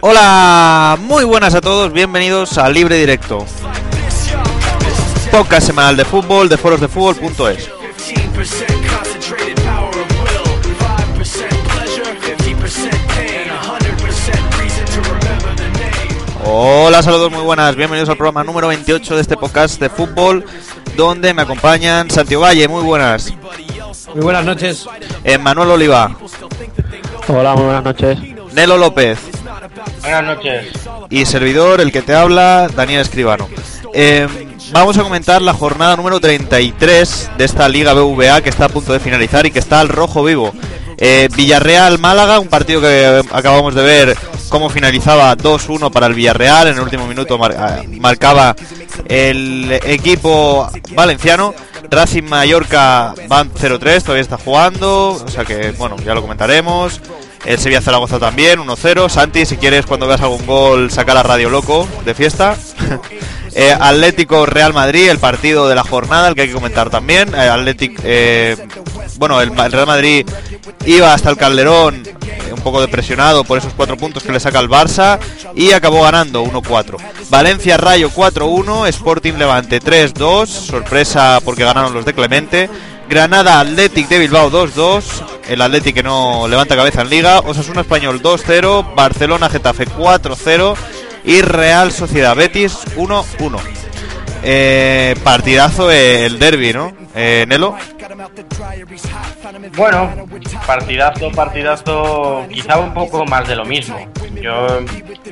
Hola, muy buenas a todos, bienvenidos a Libre Directo, podcast semanal de fútbol de forosdefútbol.es. 15% concentrated power of will, 5% pleasure, 50% pain, 100% reason to remember the name. Hola, saludos muy buenas, bienvenidos al programa número 28 de este podcast de fútbol, donde me acompañan Santiago Valle, muy buenas, Muy buenas noches. eh, Manuel Oliva, Hola, muy buenas noches. Nelo López Buenas noches. y servidor, el que te habla, Daniel Escribano. Eh, vamos a comentar la jornada número 33 de esta Liga BVA que está a punto de finalizar y que está al rojo vivo. Eh, Villarreal-Málaga, un partido que acabamos de ver cómo finalizaba 2-1 para el Villarreal. En el último minuto ah, marcaba el equipo valenciano. Racing Mallorca van 0-3, todavía está jugando. O sea que, bueno, ya lo comentaremos. El Sevilla Zaragoza también, 1-0. Santi, si quieres, cuando veas algún gol, saca la radio loco de fiesta. Eh, Atlético Real Madrid, el partido de la jornada, el que hay que comentar también. Eh, Atlético, eh, bueno, el, el Real Madrid iba hasta el Calderón, un poco depresionado por esos cuatro puntos que le saca el Barça y acabó ganando 1-4. Valencia Rayo 4-1, Sporting Levante 3-2, sorpresa porque ganaron los de Clemente. Granada Athletic de Bilbao 2-2, el Athletic que no levanta cabeza en liga, Osasuna Español 2-0, Barcelona Getafe 4-0 y Real Sociedad Betis 1-1. Eh, partidazo el derby, ¿no? Eh, Nelo. Bueno, partidazo, partidazo, quizá un poco más de lo mismo. Yo,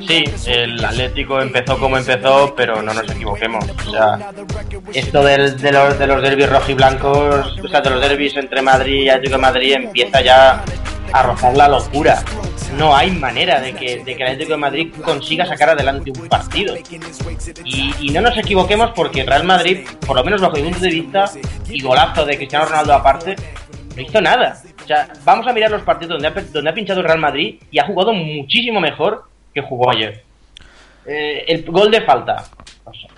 sí, el Atlético empezó como empezó, pero no nos equivoquemos. O sea, esto del- de, los, de los derbis rojiblancos, o sea, de los derbis entre Madrid y Atlético de Madrid empieza ya a rozar la locura. No hay manera de que, de que el Atlético de Madrid consiga sacar adelante un partido. Y, y no nos equivoquemos porque Real Madrid, por lo menos bajo mi punto de vista, y golazo de Cristiano Ronaldo aparte, no hizo nada. O sea, vamos a mirar los partidos donde ha, pinchado el Real Madrid y ha jugado muchísimo mejor que jugó ayer. Eh, el gol de falta.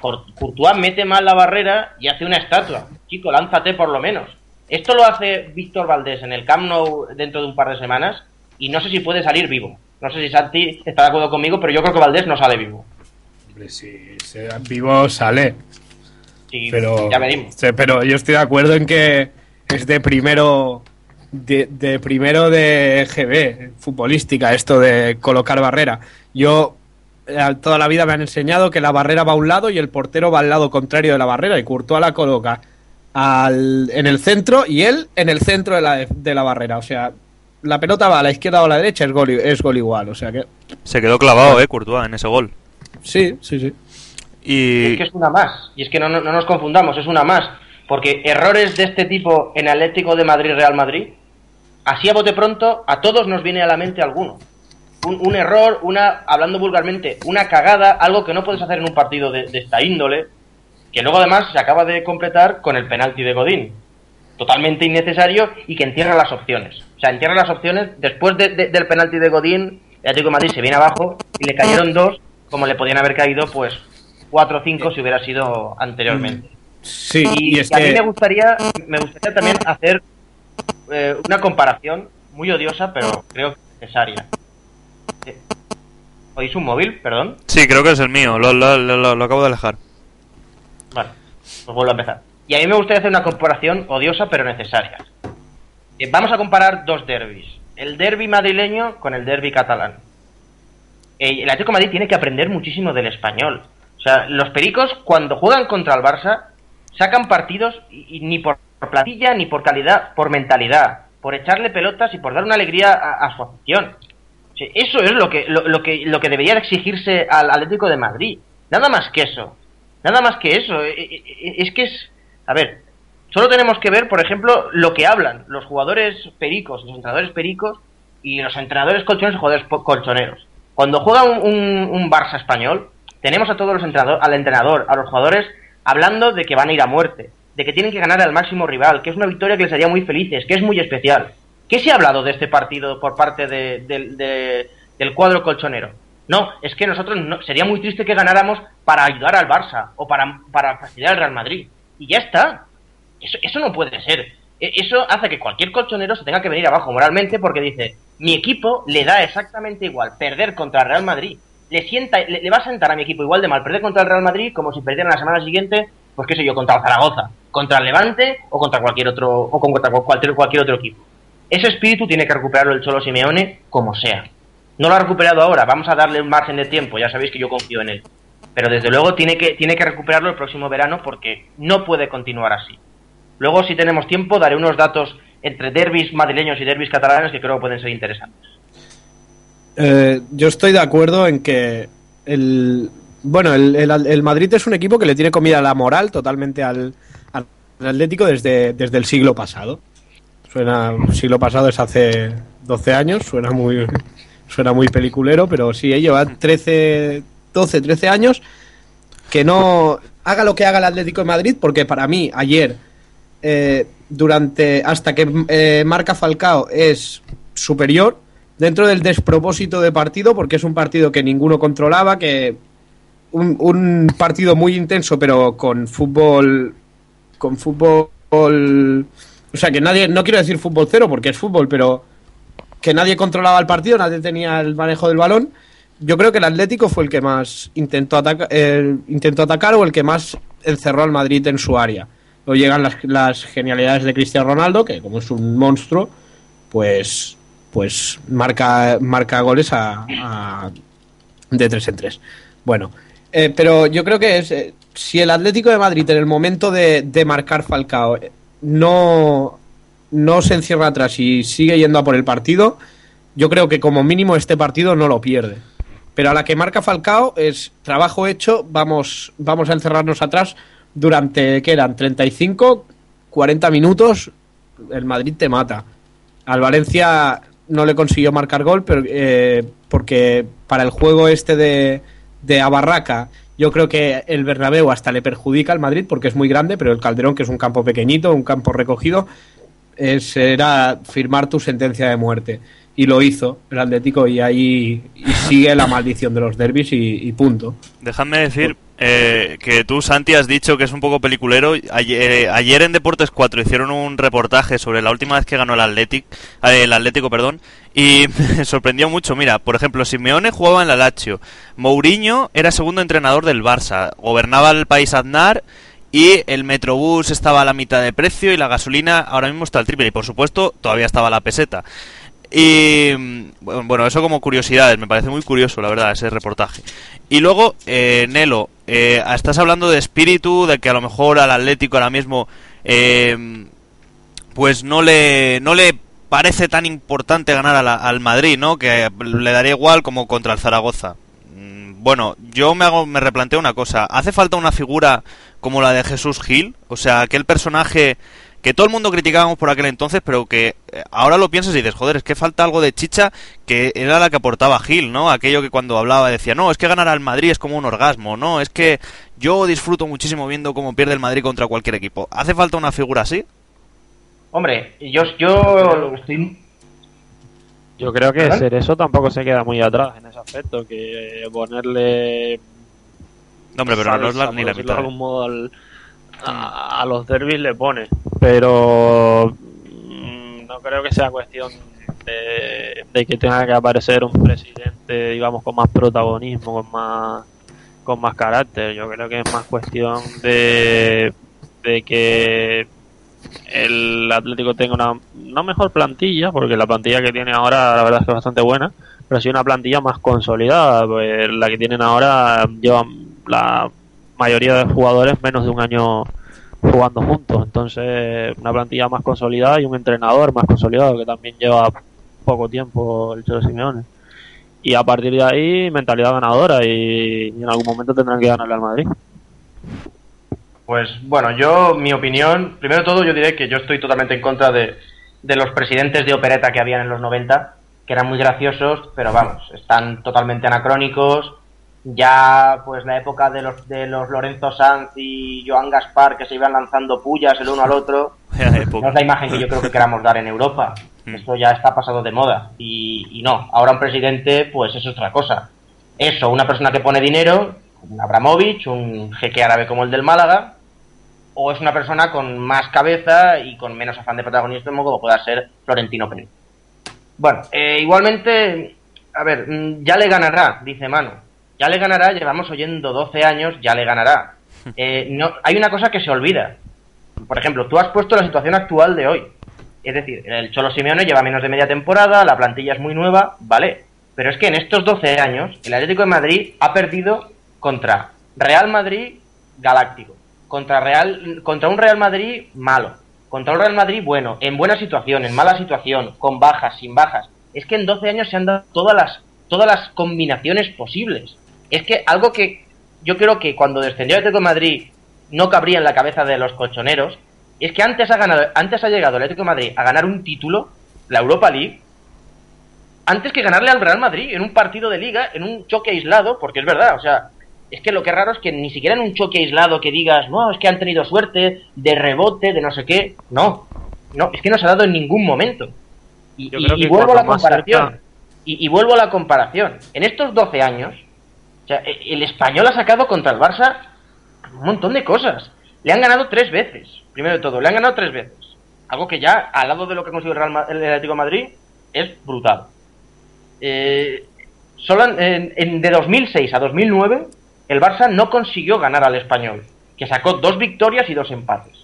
O Courtois mete mal la barrera y hace una estatua. Chico, lánzate por lo menos. Esto lo hace Víctor Valdés en el Camp Nou dentro de un par de semanas y no sé si puede salir vivo. No sé si Santi está de acuerdo conmigo, pero yo creo que Valdés no sale vivo. Hombre, si vivo sale, Pero, ya veremos. Sí, pero yo estoy de acuerdo en que es de primero de, de primero de GB, futbolística, esto de colocar barrera. Yo eh, toda la vida me han enseñado que la barrera va a un lado y el portero va al lado contrario de la barrera y Courtois la coloca al, en el centro y él en el centro de la, de la barrera. O sea, la pelota va a la izquierda o a la derecha, es gol, es gol igual. O sea que Se quedó clavado, eh, Courtois, en ese gol. sí, sí, sí. Y Es que es una más. Y es que no, no- no nos confundamos, es una más. Porque errores de este tipo en Atlético de Madrid, Real Madrid, así a bote pronto, a todos nos viene a la mente alguno. Un, un error, una, hablando vulgarmente, una cagada, algo que no puedes hacer en un partido de, esta índole, que luego además se acaba de completar con el penalti de Godín. Totalmente innecesario y que entierra las opciones. O sea, entierra las opciones. Después de- de- del penalti de Godín, el Atlético de Madrid se viene abajo y le cayeron dos, como le podían haber caído, pues, cuatro o cinco si hubiera sido anteriormente. Sí, Y, y es y a mí me gustaría, me gustaría también hacer eh, una comparación muy odiosa, pero creo que necesaria. Eh, ¿Oís un móvil? Perdón. sí, creo que es el mío, lo, lo- lo- lo acabo de alejar. Vale, pues vuelvo a empezar. Y a mí me gustaría hacer una comparación odiosa pero necesaria. Eh, vamos a comparar dos derbis. El derby madrileño con el derby catalán. El Atlético de Madrid tiene que aprender muchísimo del español. O sea, los pericos cuando juegan contra el Barça sacan partidos y, ni por plantilla ni por calidad, por mentalidad, por echarle pelotas y por dar una alegría a, su afición. Eso es lo que, lo, lo que lo que debería de exigirse al Atlético de Madrid. Nada más que eso. Nada más que eso. Eh, eh, eh, Es que es. A ver, Solo tenemos que ver, por ejemplo, lo que hablan los jugadores pericos, los entrenadores pericos y los entrenadores colchoneros y jugadores colchoneros. Cuando juega un, un- un Barça español, tenemos a todos los entrenadores, al entrenador, a los jugadores, hablando de que van a ir a muerte, de que tienen que ganar al máximo rival, que es una victoria que les haría muy felices, que es muy especial. ¿Qué se ha hablado de este partido por parte de- del cuadro colchonero? No, es que nosotros no, sería muy triste que ganáramos para ayudar al Barça o para, para fastidiar al Real Madrid. Y ya está. Eso, eso no puede ser. E- Eso hace que cualquier colchonero se tenga que venir abajo moralmente porque dice, mi equipo le da exactamente igual perder contra el Real Madrid. Le, sienta, le, va a sentar a mi equipo igual de mal perder contra el Real Madrid como si perdieran la semana siguiente, pues qué sé yo, contra el Zaragoza, contra el Levante o contra cualquier otro, o contra cualquier, cualquier otro equipo. Ese espíritu tiene que recuperarlo el Cholo Simeone como sea. No lo ha recuperado ahora, vamos a darle un margen de tiempo, ya sabéis que yo confío en él. Pero desde luego tiene que, tiene que recuperarlo el próximo verano porque no puede continuar así. Luego, si tenemos tiempo, daré unos datos entre derbis madrileños y derbis catalanes que creo que pueden ser interesantes. Eh, yo estoy de acuerdo en que el bueno el, el- Madrid es un equipo que le tiene comida la moral totalmente al, al Atlético desde, desde el siglo pasado. Suena siglo pasado es hace 12 años, suena muy suena muy peliculero, pero sí, eh, lleva 13 12, 13 años que no haga lo que haga el Atlético de Madrid porque para mí ayer eh, durante hasta que marca Falcao es superior dentro del despropósito de partido porque es un partido que ninguno controlaba que un, partido muy intenso pero con fútbol con fútbol o sea que nadie no quiero decir fútbol cero porque es fútbol pero que nadie controlaba el partido nadie tenía el manejo del balón yo creo que el Atlético fue el que más intentó, ataca- intentó atacar o el que más encerró al Madrid en su área. Luego llegan las, las genialidades de Cristiano Ronaldo, que como es un monstruo, pues, pues marca, marca goles a, a- de tres en tres. Bueno, eh, pero yo creo que es, eh, si el Atlético de Madrid en el momento de, de marcar Falcao eh, no, no se encierra atrás y sigue yendo a por el partido, yo creo que como mínimo este partido no lo pierde. Pero a la que marca Falcao es trabajo hecho, vamos, vamos a encerrarnos atrás durante, ¿qué eran? 35, 40 minutos, el Madrid te mata. Al Valencia no le consiguió marcar gol, pero eh, porque para el juego este de, de Abarraca, yo creo que el Bernabéu hasta le perjudica al Madrid porque es muy grande, pero el Calderón, que es un campo pequeñito, un campo recogido, es, era firmar tu sentencia de muerte. Y lo hizo el Atlético y ahí y sigue la maldición de los derbis y, y punto. Dejadme decir eh, que tú, Santi, has dicho que es un poco peliculero. Ayer, eh, ayer en Deportes 4 hicieron un reportaje sobre la última vez que ganó el, Athletic, eh, el Atlético, perdón, y me sorprendió mucho. Mira, por ejemplo, Simeone jugaba en la Lazio, Mourinho era segundo entrenador del Barça, gobernaba el país Aznar y el Metrobús estaba a la mitad de precio y la gasolina ahora mismo está al triple y por supuesto todavía estaba la peseta. Y mm, bueno, eso como curiosidades, me parece muy curioso, la verdad, ese reportaje. Y luego, eh, Nelo, eh, estás hablando de espíritu, de que a lo mejor al Atlético ahora mismo, eh, pues no le, no le parece tan importante ganar al Madrid, ¿no? Que le daría igual como contra el Zaragoza. Mm, Bueno, yo me hago, me replanteo una cosa. ¿Hace falta una figura como la de Jesús Gil? O sea, aquel personaje que todo el mundo criticábamos por aquel entonces, pero que eh, ahora lo piensas y dices, joder, es que falta algo de chicha que era la que aportaba Gil, ¿no? Aquello que cuando hablaba decía, no, es que ganar al Madrid es como un orgasmo, no, es que yo disfruto muchísimo viendo cómo pierde el Madrid contra cualquier equipo. ¿Hace falta una figura así? Hombre, yo, yo estoy... Yo creo que ser eso tampoco se queda muy atrás en ese aspecto, que ponerle No, hombre, pero no es la, ni la de mitad. algún modo al- a, a los derbis le pone, pero mm, no creo que sea cuestión de, de que tenga que aparecer un presidente, digamos, con más protagonismo, con más con más carácter. Yo creo que es más cuestión de, de que el Atlético tenga una no mejor plantilla, porque la plantilla que tiene ahora la verdad es que es bastante buena, pero sí una plantilla más consolidada. Pues la que tienen ahora llevan la mayoría de jugadores menos de un año jugando juntos. Entonces, una plantilla más consolidada y un entrenador más consolidado que también lleva poco tiempo el Cholo Simeone. Y a partir de ahí, mentalidad ganadora y, en algún momento tendrán que ganarle al Madrid. Pues bueno, yo, mi opinión, primero de todo yo diré que yo estoy totalmente en contra de, de los presidentes de opereta que habían en los 90, que eran muy graciosos, pero vamos, están totalmente anacrónicos. Ya, pues la época de los, de los Lorenzo Sanz y Joan Gaspar que se iban lanzando pullas el uno al otro, no es la imagen que yo creo que queramos dar en Europa. Mm. Esto ya está pasado de moda. Y, y no, ahora un presidente, pues es otra cosa. Eso, una persona que pone dinero, un Abramovich, un jeque árabe como el del Málaga, o es una persona con más cabeza y con menos afán de protagonismo como pueda ser Florentino Pérez. Bueno, eh, igualmente, a ver, mm, ya le ganará, dice Manu. Ya le ganará, llevamos oyendo 12 años, ya le ganará. Eh, no, hay una cosa que se olvida. Por ejemplo, tú has puesto la situación actual de hoy. Es decir, el Cholo Simeone lleva menos de media temporada, la plantilla es muy nueva, vale. Pero es que en estos 12 años, el Atlético de Madrid ha perdido contra Real Madrid Galáctico, contra, Real, contra un Real Madrid malo, contra un Real Madrid bueno, en buena situación, en mala situación, con bajas, sin bajas. Es que en 12 años se han dado todas las, todas las combinaciones posibles. Es que algo que yo creo que cuando descendió el Atlético de Madrid no cabría en la cabeza de los colchoneros, es que antes ha ganado, antes ha llegado el Atlético de Madrid a ganar un título, la Europa League, antes que ganarle al Real Madrid en un partido de liga, en un choque aislado, porque es verdad, o sea, es que lo que es raro es que ni siquiera en un choque aislado que digas, no, es que han tenido suerte de rebote, de no sé qué, no, no, es que no se ha dado en ningún momento. Y, vuelvo a la comparación. Y, y vuelvo a la comparación. En estos 12 años, sea, e- el español ha sacado contra el Barça un montón de cosas. Le han ganado tres veces, primero de todo, le han ganado tres veces. Algo que ya, al lado de lo que ha conseguido el, el Atlético de Madrid, es brutal. Eh, solo en, en- de 2006 a 2009, el Barça no consiguió ganar al español, que sacó dos victorias y dos empates.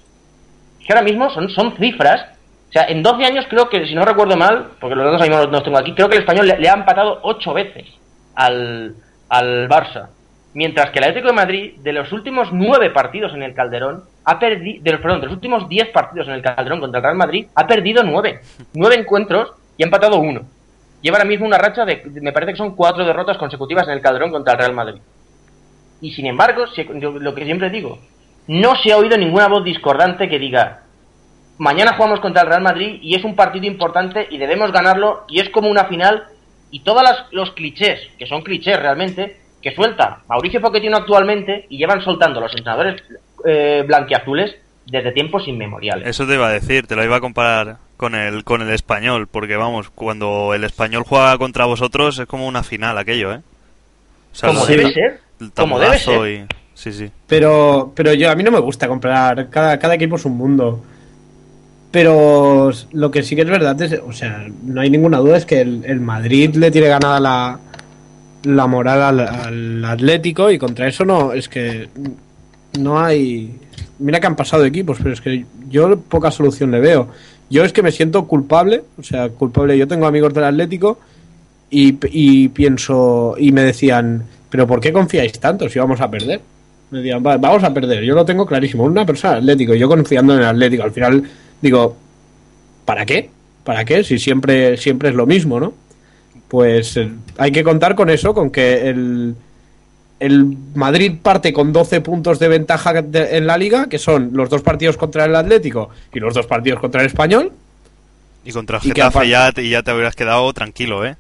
Es que ahora mismo son, cifras. O sea, en 12 años creo que, si no recuerdo mal, porque los datos ahí no los tengo aquí, creo que el español le, le ha empatado 8 veces al, al Barça. Mientras que el Atlético de Madrid, de los últimos 9 partidos en el Calderón, ha perdido, de perdón, de los últimos 10 partidos en el Calderón contra el Real Madrid, ha perdido 9. 9 encuentros y ha empatado uno. Lleva ahora mismo una racha de, me parece que son 4 derrotas consecutivas en el Calderón contra el Real Madrid. Y sin embargo, lo que siempre digo, no se ha oído ninguna voz discordante que diga, mañana jugamos contra el Real Madrid y es un partido importante y debemos ganarlo y es como una final y todos las- los clichés, que son clichés realmente, que suelta Mauricio Pochettino actualmente y llevan soltando los entrenadores eh, blanquiazules desde tiempos inmemoriales. Eso te iba a decir, te lo iba a comparar con el, con el español, porque vamos, cuando el español juega contra vosotros es como una final aquello, ¿eh? O sea, como debe ser, el como debe ser. y- Sí, sí. Pero, pero yo a mí no me gusta comprar. Cada, cada equipo es un mundo. Pero lo que sí que es verdad es, o sea, no hay ninguna duda es que el, Madrid le tiene ganada la, la moral al, Atlético y contra eso no, es que no hay. Mira que han pasado equipos, pero es que yo poca solución le veo. Yo es que me siento culpable, o sea, culpable. Yo tengo amigos del Atlético y, y pienso, y me decían, ¿pero por qué confiáis tanto si vamos a perder? Me decían, "Va- vamos a perder. Yo lo tengo clarísimo. Una persona Atlético, yo confiando en el Atlético. Al final digo, ¿para qué? ¿Para qué? Si siempre, siempre es lo mismo, ¿no? Pues eh, hay que contar con eso, con que el, el Madrid parte con 12 puntos de ventaja de- en la liga, que son los dos partidos contra el Atlético y los dos partidos contra el Español, Y contra el Y Getafe ya, te- ya te habrías quedado tranquilo, ¿eh?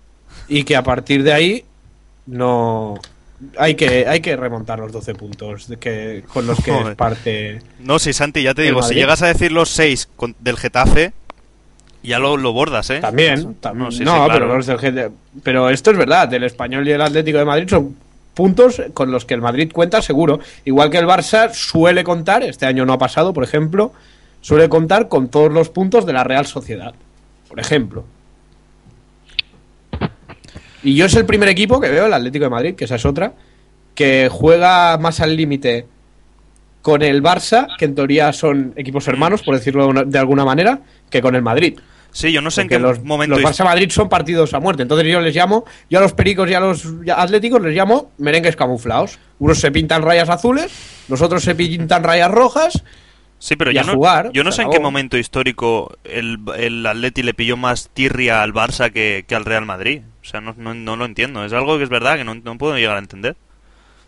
y que a partir de ahí no hay que hay que remontar los 12 puntos de que con los que Joder. parte No, sí, Santi, ya te digo, si llegas a decir los 6 del Getafe, ya lo, lo bordas, ¿eh? también tam- No, no, sí, sí, claro. pero los del GT pero esto es verdad el español y el Atlético de Madrid son puntos con los que el Madrid cuenta seguro igual que el Barça suele contar este año no ha pasado por ejemplo suele contar con todos los puntos de la Real Sociedad por ejemplo y yo es el primer equipo que veo el Atlético de Madrid que esa es otra que juega más al límite con el Barça, que en teoría son equipos hermanos, por decirlo de una- de alguna manera, que con el Madrid. Sí, yo no sé en qué los, momento... los Barça Madrid son partidos a muerte. Entonces yo les llamo, yo a los pericos y a los atléticos les llamo merengues camuflados. Unos se pintan rayas azules, los otros se pintan rayas rojas. Sí, pero y yo a no, jugar, yo no sé en qué momento histórico el, el Atleti le pilló más tirria al Barça que, que al Real Madrid. O sea, no, no, no lo entiendo. Es algo que es verdad que no, no puedo llegar a entender.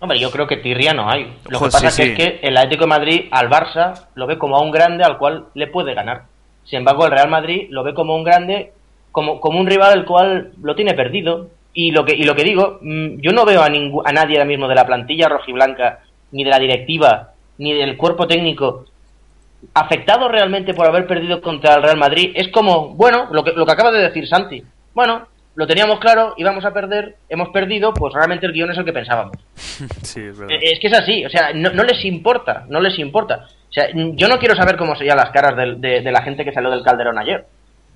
Hombre, yo creo que tirria no hay. Lo Ojo, que pasa sí, que sí. es que el Atlético de Madrid al Barça lo ve como a un grande al cual le puede ganar. Sin embargo, el Real Madrid lo ve como un grande, como, como un rival al cual lo tiene perdido. Y lo que, y lo que digo, mm, yo no veo a, ningú- a nadie ahora mismo de la plantilla rojiblanca, ni de la directiva, ni del cuerpo técnico afectado realmente por haber perdido contra el Real Madrid. Es como, bueno, lo que, lo que acaba de decir Santi. Bueno, lo teníamos claro, íbamos a perder, hemos perdido, pues realmente el guion es el que pensábamos. Sí, es verdad. Eh, Es que es así, o sea, no, no les importa, no les importa. O sea, yo no quiero saber cómo serían las caras de la gente que salió del Calderón ayer.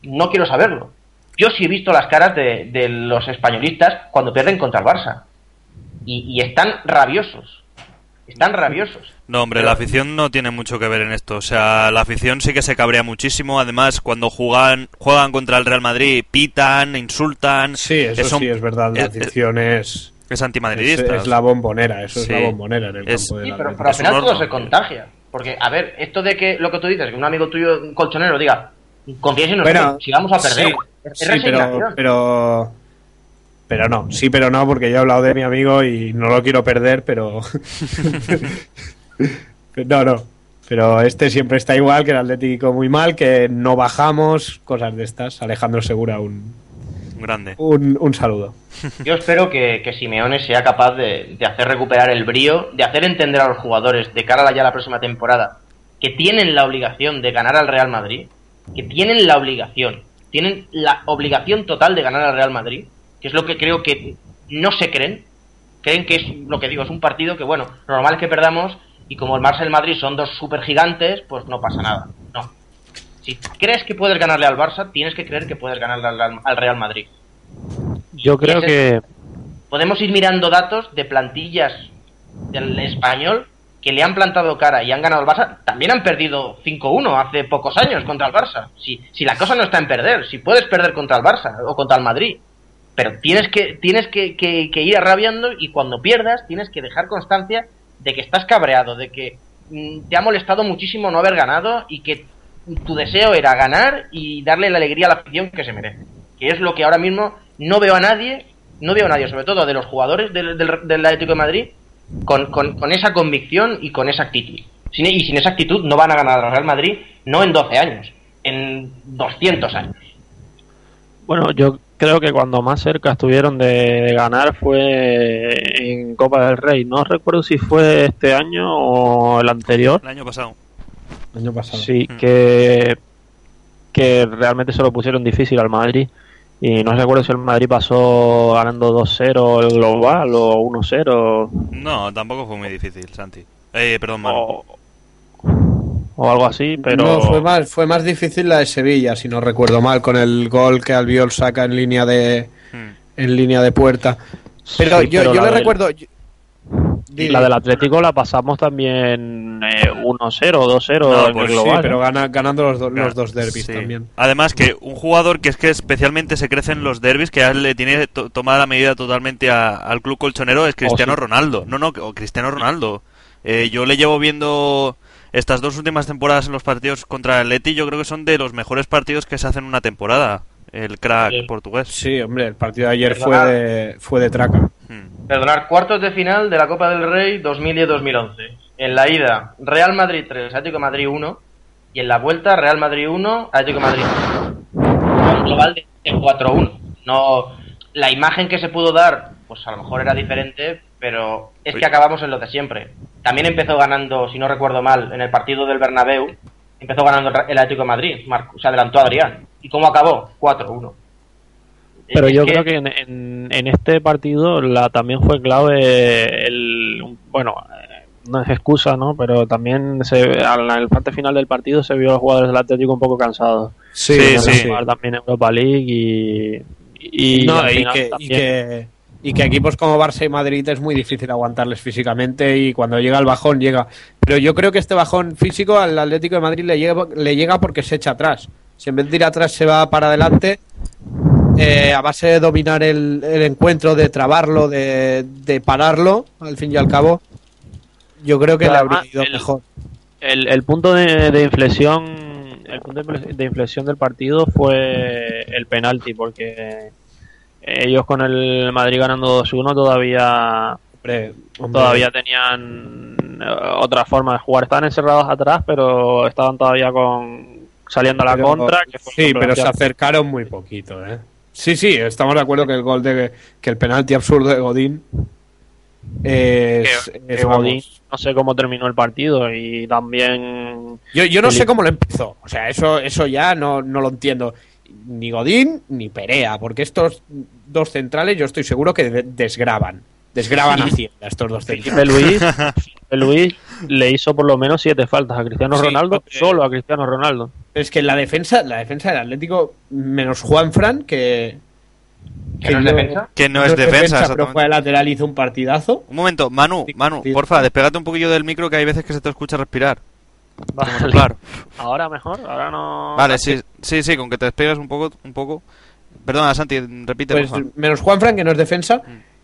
No quiero saberlo. Yo sí he visto las caras de, de los españolistas cuando pierden contra el Barça. Y, y están rabiosos. Están rabiosos. No, hombre, Pero- la afición no tiene mucho que ver en esto. O sea, la afición sí que se cabrea muchísimo. Además, cuando juegan, juegan contra el Real Madrid, pitan, insultan. Sí, eso Son- sí es verdad. La es- afición es, Es es, antimadridista. es la bombonera. Eso Sí. es la bombonera en el Es- campo de Sí, la pero, pero al Es final todo se contagia. Porque, a ver, esto de que lo que tú dices, que un amigo tuyo un colchonero diga, confíes en nosotros, Bueno, si vamos a perder. sí, es es sí, pero, pero pero no, sí, pero no, porque yo he hablado de mi amigo y no lo quiero perder, pero no, no. Pero este siempre está igual, que el Atlético muy mal, que no bajamos, cosas de estas. Alejandro Segura, un, Grande. un, un saludo. Yo espero que, que Simeone sea capaz de, de hacer recuperar el brío, de hacer entender a los jugadores de cara a la, ya a la próxima temporada que tienen la obligación de ganar al Real Madrid, que tienen la obligación, tienen la obligación total de ganar al Real Madrid, que es lo que creo que no se creen, creen que es lo que digo, es un partido que bueno, lo normal es que perdamos y como el Barça y el Madrid son dos super gigantes, pues no pasa nada. No. Si crees que puedes ganarle al Barça, tienes que creer que puedes ganarle al, al Real Madrid. Yo creo ese- que podemos ir mirando datos de plantillas del español que le han plantado cara y han ganado al Barça. También han perdido 5-1 hace pocos años contra el Barça. Si, si la cosa no está en perder, si puedes perder contra el Barça o contra el Madrid. Pero tienes que, tienes que, que- que ir arrabiando y cuando pierdas tienes que dejar constancia de que estás cabreado, de que mm, te ha molestado muchísimo no haber ganado y que tu deseo era ganar y darle la alegría a la afición que se merece. Que es lo que ahora mismo no veo a nadie, no veo a nadie, sobre todo de los jugadores del, Atlético de Madrid, con, esa convicción y con esa actitud. Sin- y sin esa actitud no van a ganar al Real Madrid, no en 12 años, en 200 años. Bueno, yo creo que cuando más cerca estuvieron de ganar fue en Copa del Rey. No recuerdo si fue este año o el anterior. El año pasado. El año pasado. Sí, Mm. que, que realmente se lo pusieron difícil al Madrid. Y no recuerdo si el Madrid pasó ganando 2-0 el global o 1-0 No, tampoco fue muy difícil, Santi. Eh, perdón, Manu. o, o algo así, pero No, fue más, fue más difícil la de Sevilla, si no recuerdo mal, con el gol que Albiol saca en línea de, Hmm. en línea de puerta. Pero Sí, yo, pero yo le del- recuerdo. La del Atlético la pasamos también eh, 1-0, 2-0 No, en pues el sí, global. pero gana- ganando los, do- los dos derbis Sí. también. Además que un jugador que es que especialmente se crece en los derbis, que ya le tiene to- tomada la medida totalmente a- al club colchonero, es Cristiano Oh, sí. Ronaldo. No, no, o Cristiano Ronaldo. Eh, yo le llevo viendo estas dos últimas temporadas en los partidos contra el Leti, yo creo que son de los mejores partidos que se hacen en una temporada. El crack Sí. portugués. Sí, hombre, el partido de ayer fue Perdonad. de, fue de traca. Hmm. Perdonar, cuartos de final de la Copa del Rey 2010-2011. En la ida, Real Madrid 3, Atlético Madrid 1. Y en la vuelta, Real Madrid 1, Atlético Madrid 1. Un global de 4-1. No, la imagen que se pudo dar, pues a lo mejor era diferente, pero es que acabamos en lo de siempre. También empezó ganando, si no recuerdo mal, en el partido del Bernabéu, empezó ganando el Atlético de Madrid, se adelantó Adrián. ¿Y cómo acabó? 4-1. Pero Es yo que- creo que en, en- en este partido la también fue clave el bueno eh, no es excusa no pero también se al en el parte final del partido se vio a los jugadores del Atlético un poco cansados Sí, sí. jugar también Europa League y y, No, y, también- que, y que equipos como Barça y Madrid es muy difícil aguantarles físicamente y cuando llega el bajón llega. Pero yo creo que este bajón físico al Atlético de Madrid le llega, le llega porque se echa atrás. Si en vez de ir atrás se va para adelante, eh, a base de dominar el, el encuentro, de trabarlo, de, de pararlo, al fin y al cabo, yo creo que Pero le habría además, ido el- mejor. el, el punto de, de inflexión el punto de inflexión del partido fue el penalti porque ellos con el Madrid ganando 2-1 todavía Hombre, hombre, todavía tenían eh, otra forma de jugar. Estaban encerrados atrás, pero estaban todavía con saliendo a la pero- contra. que fue sí, pero se acercaron muy poquito, ¿eh? Sí, sí, estamos de acuerdo que el gol de que el penalti absurdo de Godín es, que- es, que vamos, Godín, no sé cómo terminó el partido y también Yo, yo no sé cómo lo empezó. O sea, eso, eso ya no, no lo entiendo. Ni Godín ni Perea, porque estos dos centrales yo estoy seguro que de- desgraban. Desgraban a Hacienda estos dos Felipe centrales. Luis, Felipe Luis le hizo por lo menos siete faltas a Cristiano Sí, Ronaldo, porque- solo a Cristiano Ronaldo. Es que la defensa, la defensa del Atlético, menos Juan Fran, que. ¿Que no es defensa? Que no es defensa, pero exactamente. fue de lateral, hizo un partidazo. Un momento, Manu, Manu, porfa, despégate un poquillo del micro que hay veces que se te escucha respirar. Vale. Claro. Ahora mejor, ahora no. Vale, sí, sí, sí, con que te despegues un poco, un poco. Perdona, Santi, repite, Pues por menos Juan Fran, que no es defensa,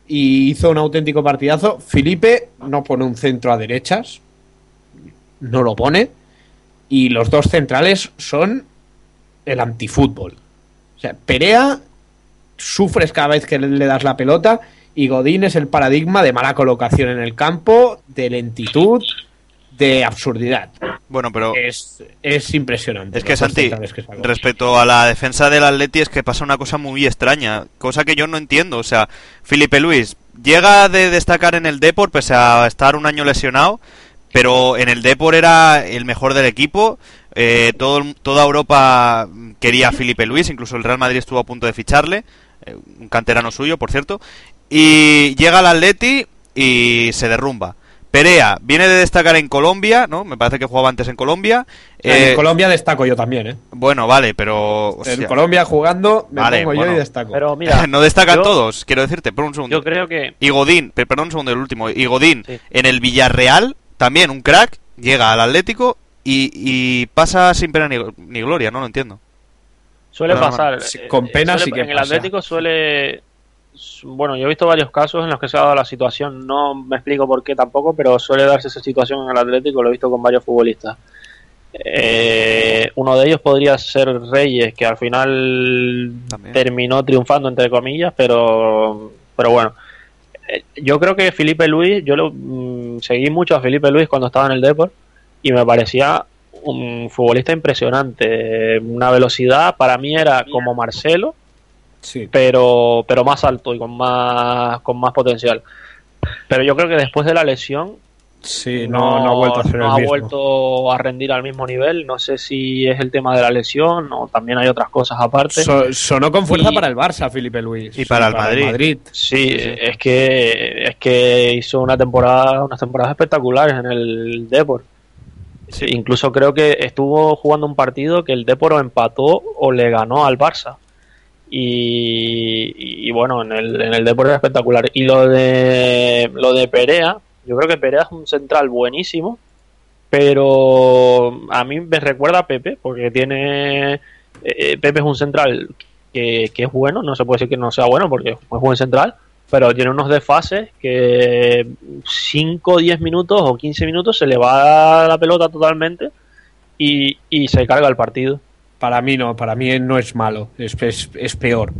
y hizo un auténtico partidazo. Felipe no pone un centro a derechas, no lo pone, y los dos centrales son el antifútbol. O sea, Perea sufres cada vez que le le das la pelota, y Godín es el paradigma de mala colocación en el campo, de lentitud, de absurdidad. Bueno, pero Es, es impresionante. es que Santi, que respecto a la defensa del Atleti es que pasa una cosa muy extraña, cosa que yo no entiendo. O sea, Felipe Luis llega de destacar en el Depor pese a estar un año lesionado, pero en el Depor era el mejor del equipo. eh, todo, toda Europa quería a Felipe Luis, incluso el Real Madrid estuvo a punto de ficharle, eh, un canterano suyo, por cierto. Y llega al Atleti y se derrumba. Perea viene de destacar en Colombia, ¿no? Me parece que jugaba antes en Colombia. O sea, Eh, en Colombia destaco yo también, ¿eh? bueno, vale, pero. o En Colombia jugando, me Vale, pongo yo bueno. y destaco. Pero mira, no destacan yo- todos, quiero decirte, por un segundo. Yo creo que Y Godín, pe- perdón un segundo, el último. Y Godín, Sí. en el Villarreal, también un crack, llega al Atlético y, y pasa sin pena ni, ni gloria, no lo entiendo. Suele pasar. eh, con pena suele- sí que En el pasa. Atlético suele. Bueno, yo he visto varios casos en los que se ha dado la situación. No me explico por qué tampoco, pero suele darse esa situación en el Atlético. Lo he visto con varios futbolistas. Eh, uno de ellos podría ser Reyes, que al final También. terminó triunfando, entre comillas, pero, pero bueno. Eh, Yo creo que Felipe Luis, yo lo, mm, seguí mucho a Felipe Luis cuando estaba en el Depor y me parecía un futbolista impresionante. Una velocidad, para mí era como Marcelo, Sí. pero, pero más alto y con más, con más potencial. Pero yo creo que después de la lesión Sí, no, no ha vuelto a ser no el ha mismo. vuelto a rendir al mismo nivel. No sé si es el tema de la lesión o también hay otras cosas aparte. So- sonó con fuerza Y- para el Barça, Felipe Luis. Y para el Madrid. Sí, es que es que hizo una temporada, unas temporadas espectaculares en el Depor. Sí. Incluso creo que estuvo jugando un partido que el Depor o empató o le ganó al Barça. Y, bueno, en el, en el Depor era espectacular. Y lo de lo de Perea, yo creo que Perea es un central buenísimo, pero a mí me recuerda a Pepe, porque tiene eh, Pepe es un central que, que es bueno, no se puede decir que no sea bueno porque es buen central, pero tiene unos desfases que 5, 10 minutos o 15 minutos se le va la pelota totalmente y, y se carga el partido. Para mí no, para mí no es malo, es, es, es peor.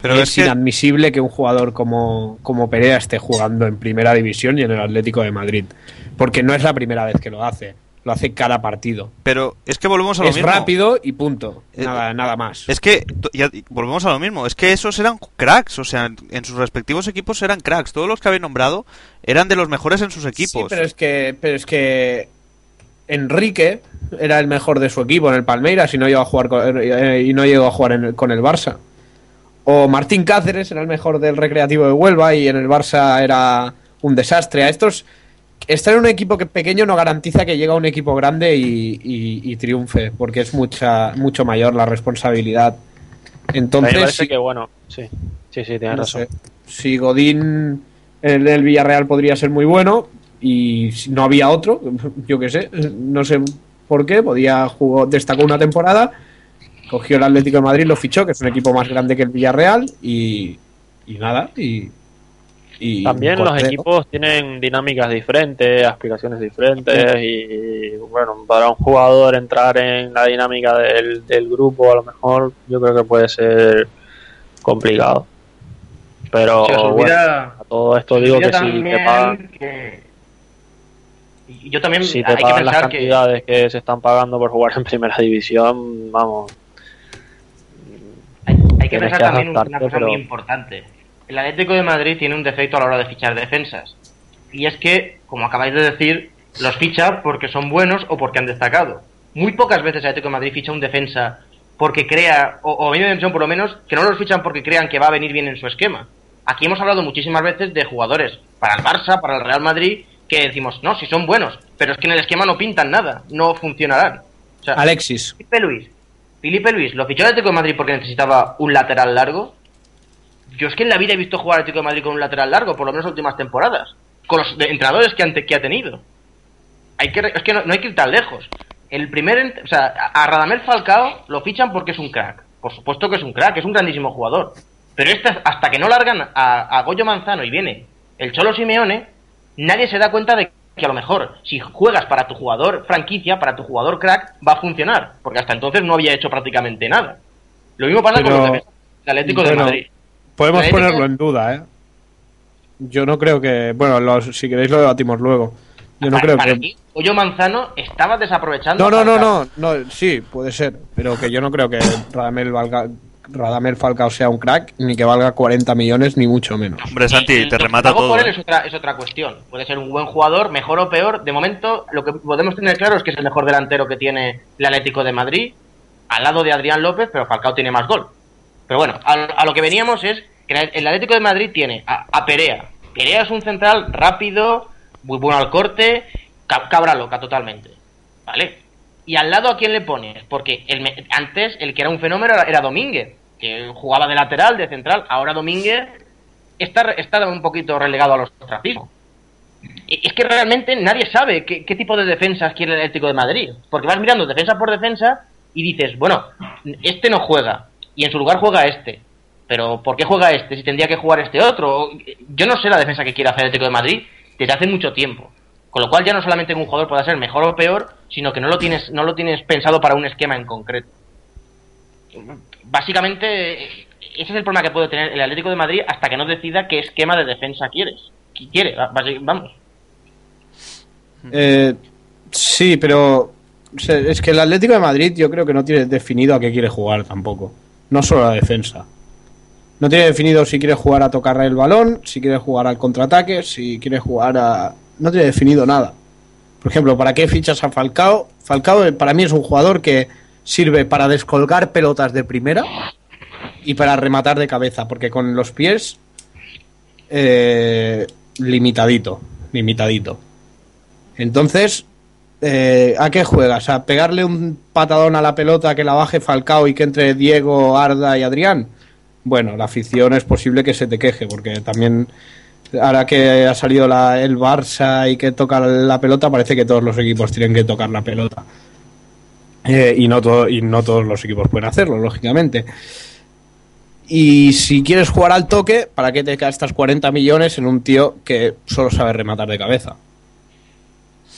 Pero es es inadmisible que un jugador como, como Perea esté jugando en primera división y en el Atlético de Madrid. Porque no es la primera vez que lo hace, lo hace cada partido. pero es que volvemos a lo Es mismo. rápido y punto, Eh, nada, nada más. Es que, ya- volvemos a lo mismo, es que esos eran cracks, o sea, en, en sus respectivos equipos eran cracks. Todos los que habéis nombrado eran de los mejores en sus equipos. Sí, pero es que, pero es que Enrique era el mejor de su equipo en el Palmeiras y no llegó a jugar con, eh, y no llegó a jugar en el- con el Barça. O Martín Cáceres era el mejor del Recreativo de Huelva y en el Barça era un desastre. A estos estar en un equipo que pequeño no garantiza que llegue a un equipo grande y, y- y triunfe, porque es mucha mucho mayor la responsabilidad. Entonces, me parece que bueno, sí, sí, sí, tienes no razón. sé. Si Godín en el Villarreal podría ser muy bueno y no había otro, yo qué sé, no sé por qué, podía jugó, destacó una temporada, cogió el Atlético de Madrid, lo fichó, que es un equipo más grande que el Villarreal y, y nada, y, y También los equipos tienen dinámicas diferentes, aspiraciones diferentes y bueno, para un jugador entrar en la dinámica del, del grupo a lo mejor yo creo que puede ser complicado. Pero Se os bueno, olvida, todo esto digo que si también te pagan, que- y yo también si te hay que pagan las pensar que cantidades que... se están pagando por jugar en primera división, vamos, hay, hay que pensar que también una cosa pero- muy importante. El Atlético de Madrid tiene un defecto a la hora de fichar defensas. Y es que, como acabáis de decir, los ficha porque son buenos o porque han destacado. Muy pocas veces el Atlético de Madrid ficha un defensa porque crea, o, o a mí me por lo menos, que no los fichan porque crean que va a venir bien en su esquema. Aquí hemos hablado muchísimas veces de jugadores para el Barça, para el Real Madrid, que decimos, no, si son buenos, pero es que en el esquema no pintan nada, no funcionarán. O sea, Alexis. Felipe Luis. Felipe Luis, ¿lo fichó el Atlético de Madrid porque necesitaba un lateral largo? Yo es que en la vida he visto jugar al Atlético de Madrid con un lateral largo, por lo menos las últimas temporadas. Con los entrenadores que, ante- que ha tenido. Hay que, es que no, no hay que ir tan lejos. El primer, o sea, a Radamel Falcao lo fichan porque es un crack. Por supuesto que es un crack, es un grandísimo jugador. Pero este, hasta que no largan a, a Goyo Manzano y viene el Cholo Simeone, nadie se da cuenta de que a lo mejor si juegas para tu jugador franquicia, para tu jugador crack, va a funcionar. Porque hasta entonces no había hecho prácticamente nada. Lo mismo pasa Pero- con los defensas del Atlético bueno, de Madrid. Podemos ponerlo en duda, ¿eh? Yo no creo que. Bueno, los- si queréis lo debatimos luego. Yo no para, creo para que. mí, Goyo Manzano estaba desaprovechando. No, no, no, no, no, sí, puede ser, pero que yo no creo que Radamel, valga, Radamel Falcao sea un crack, ni que valga 40 millones, ni mucho menos. Hombre, Santi, te remata todo. por él ¿eh? es otra, es otra cuestión. Puede ser un buen jugador, mejor o peor. De momento, lo que podemos tener claro es que es el mejor delantero que tiene el Atlético de Madrid, al lado de Adrián López, pero Falcao tiene más gol. Pero bueno, a, a lo que veníamos es que el Atlético de Madrid tiene a, a Perea. Perea es un central rápido, muy bueno al corte, ca- cabra loca totalmente. ¿Vale? Y al lado a quién le pones, porque el me- antes el que era un fenómeno era, era Domínguez, que jugaba de lateral, de central. Ahora Domínguez está, está un poquito relegado al ostracismo. Y Es que realmente nadie sabe qué, qué tipo de defensas quiere el Atlético de Madrid. Porque vas mirando defensa por defensa y dices, bueno, este no juega. Y en su lugar juega este. Pero ¿por qué juega este si tendría que jugar este otro? Yo no sé la defensa que quiere hacer el Atlético de Madrid desde hace mucho tiempo. Con lo cual ya no solamente un jugador pueda ser mejor o peor, sino que no lo tienes, no lo tienes pensado para un esquema en concreto. Básicamente, ese es el problema que puede tener el Atlético de Madrid hasta que no decida qué esquema de defensa quieres. qui- Quiere, vamos. Eh, sí, pero es que el Atlético de Madrid yo creo que no tiene definido a qué quiere jugar tampoco. No solo la defensa. No tiene definido si quiere jugar a tocar el balón, si quiere jugar al contraataque, si quiere jugar a... No tiene definido nada. Por ejemplo, ¿para qué fichas a Falcao? Falcao eh, para mí es un jugador que sirve para descolgar pelotas de primera y para rematar de cabeza, porque con los pies eh, limitadito, limitadito. Entonces, eh, ¿a qué juegas? ¿A pegarle un patadón a la pelota que la baje Falcao y que entre Diego, Arda y Adrián? Bueno, la afición es posible que se te queje, porque también ahora que ha salido la- el Barça y que toca la pelota, parece que todos los equipos tienen que tocar la pelota. Eh, y, no todo- y no todos los equipos pueden hacerlo, lógicamente. Y si quieres jugar al toque, ¿para qué te gastas 40 millones en un tío que solo sabe rematar de cabeza?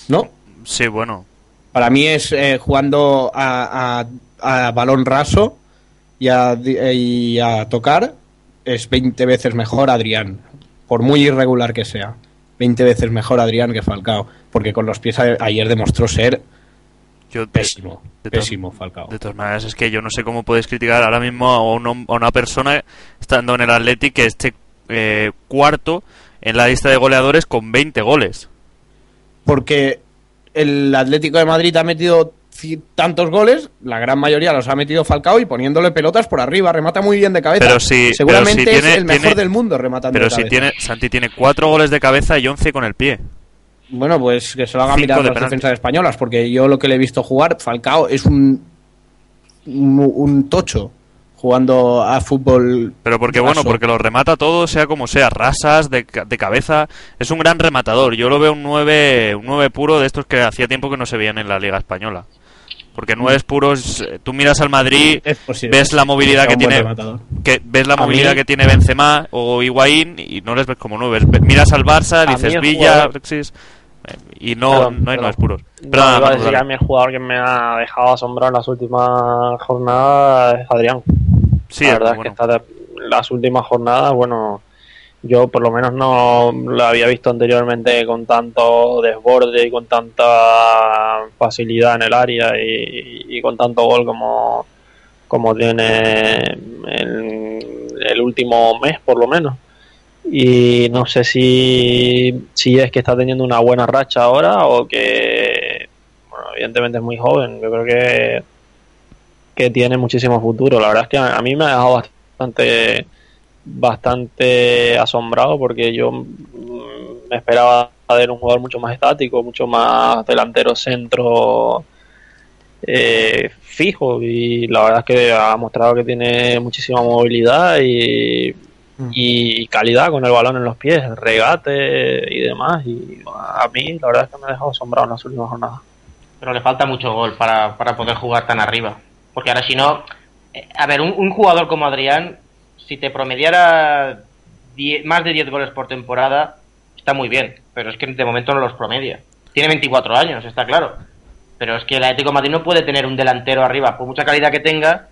¿No? Sí, bueno. Para mí es eh, jugando a, a- a balón raso y a, y a tocar, es 20 veces mejor Adrián, por muy irregular que sea. 20 veces mejor Adrián que Falcao, porque con los pies a- ayer demostró ser Yo, pésimo, de pésimo Falcao. De todas maneras, es que yo no sé cómo puedes criticar ahora mismo a, un a una persona estando en el Athletic que esté eh, cuarto en la lista de goleadores con 20 goles. porque el Atlético de Madrid ha metido tantos goles, la gran mayoría los ha metido Falcao y poniéndole pelotas por arriba, remata muy bien de cabeza. Pero si- Seguramente pero si es el mejor tiene- del mundo rematando Pero de si cabeza. tiene, Santi tiene 4 goles de cabeza y 11 con el pie. Bueno, pues que se lo Cinco mirar de las defensas españolas, porque yo lo que le he visto jugar, Falcao es un, un, un tocho jugando a fútbol. Pero porque, raso. bueno, porque lo remata todo, sea como sea, rasas, de, de cabeza. Es un gran rematador. Yo lo veo un 9, un 9 puro de estos que hacía tiempo que no se veían en la Liga Española. Porque 9 puros, eh, tú miras al Madrid, posible. ves la movilidad que tiene rematador. que ves la A movilidad mí- que tiene Benzema o Higuaín y no les ves como nueve. Miras al Barça, A dices Villa, jugador- Alexis y no, no hay perdón. nueve puros. No, Perdona, iba a decir que dale. a mí el jugador que me ha dejado asombrado en las últimas jornadas es Adrián. Sí, la verdad bueno. es que las últimas jornadas, bueno, yo por lo menos no lo había visto anteriormente con tanto desborde y con tanta facilidad en el área y, y con tanto gol como, como tiene el, el último mes por lo menos y no sé si, si es que está teniendo una buena racha ahora o que bueno, evidentemente es muy joven. Yo creo que que tiene muchísimo futuro. La verdad es que a, a mí me ha dejado bastante bastante asombrado porque yo mm, me esperaba ver un jugador mucho más estático mucho más delantero centro eh, fijo. Y la verdad es que ha mostrado que tiene muchísima movilidad y, y calidad con el balón en los pies, el regate y demás. Y a mí la verdad es que me ha dejado asombrado en las últimas jornadas. Pero le falta mucho gol para, para poder jugar tan arriba. Porque ahora si no... eh, A ver, un, un jugador como Adrián, si te promediara más de 10 goles por temporada, está muy bien. Pero es que de momento no los promedia. Tiene 24 años, está claro. Pero es que el Atlético de Madrid no puede tener un delantero arriba, por mucha calidad que tenga,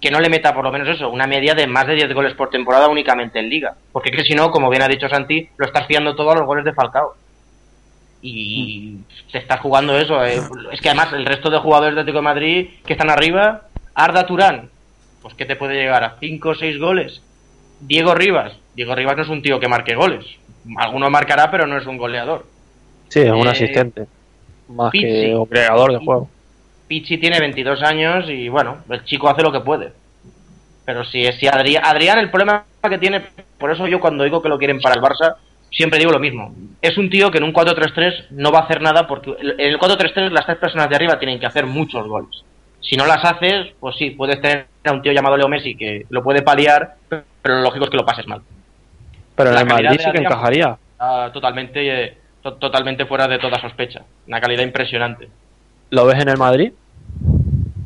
que no le meta por lo menos eso, una media de más de 10 goles por temporada únicamente en liga. Porque es que si no, como bien ha dicho Santi, lo estás fiando todo a los goles de Falcao. Y te estás jugando eso. eh. Es que además el resto de jugadores de Atlético de Madrid que están arriba, Arda Turán, pues que te puede llegar a 5 o 6 goles. Diego Rivas, Diego Rivas no es un tío que marque goles. Alguno marcará, pero no es un goleador. Sí, es un Eh, asistente, más Pizzi. que un creador de juego. Pichi tiene 22 años y bueno, el chico hace lo que puede. Pero si, si Adrián, Adrián, el problema que tiene, por eso yo cuando digo que lo quieren para el Barça, siempre digo lo mismo. Es un tío que en un 4-3-3 no va a hacer nada porque en el 4-3-3 las tres personas de arriba tienen que hacer muchos goles. Si no las haces, pues sí, puedes tener a un tío llamado Leo Messi que lo puede paliar, pero lo lógico es que lo pases mal. Pero en La el Madrid sí que encajaría. Totalmente, eh, to- totalmente fuera de toda sospecha. Una calidad impresionante. ¿Lo ves en el Madrid?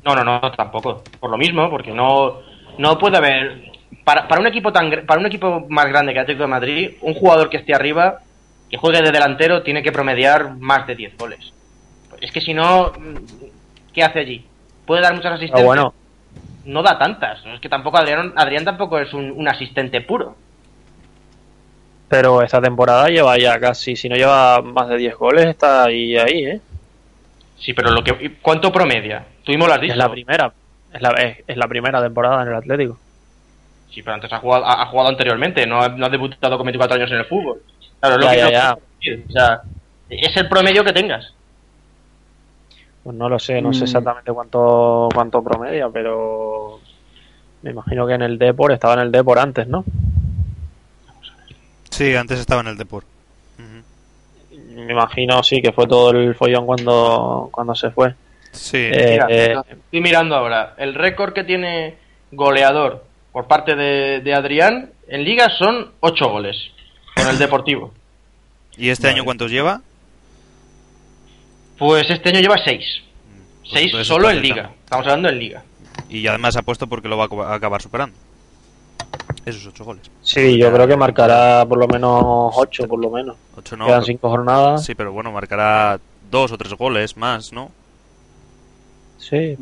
No, no, no, tampoco. Por lo mismo, porque no, no puede haber. Para, para un equipo tan para un equipo más grande que el Atlético de Madrid, un jugador que esté arriba, que juegue de delantero, tiene que promediar más de 10 goles. Es que si no, ¿qué hace allí? Puede dar muchas asistencias. Pero bueno, No da tantas. Es que tampoco Adrián, Adrián tampoco es un, un asistente puro. pero esta temporada lleva ya casi, si no lleva más de 10 goles, está ahí, ahí, ¿eh? Sí, pero lo que ¿cuánto promedia? Tú mismo lo has dicho. Es la primera. Es la, es, es la primera temporada en el Atlético. Sí, pero antes ha jugado, ha, ha jugado anteriormente, no ha, no ha debutado con 24 años en el fútbol. Claro, es lo Ya, que ya, decir. O sea, es el promedio que tengas. Pues no lo sé, no sé Mm. exactamente cuánto cuánto promedia, pero me imagino que en el Depor estaba en el Depor antes, ¿no? Sí, antes estaba en el Depor. Me imagino sí que fue todo el follón cuando cuando se fue. Sí. Eh, Mira, eh, estoy mirando ahora. El récord que tiene goleador por parte de, de Adrián en liga son 8 goles con el Deportivo. ¿Y este año cuántos lleva? Pues este año lleva 6. Pues 6 entonces solo en liga. Estamos hablando en liga. Y además ha puesto porque lo va a acabar superando. Esos ocho goles. sí, yo creo que marcará por lo menos 8, por lo menos. Ocho no. Quedan pero- 5 jornadas. Sí, pero bueno, marcará dos o tres goles más, ¿no? Sí,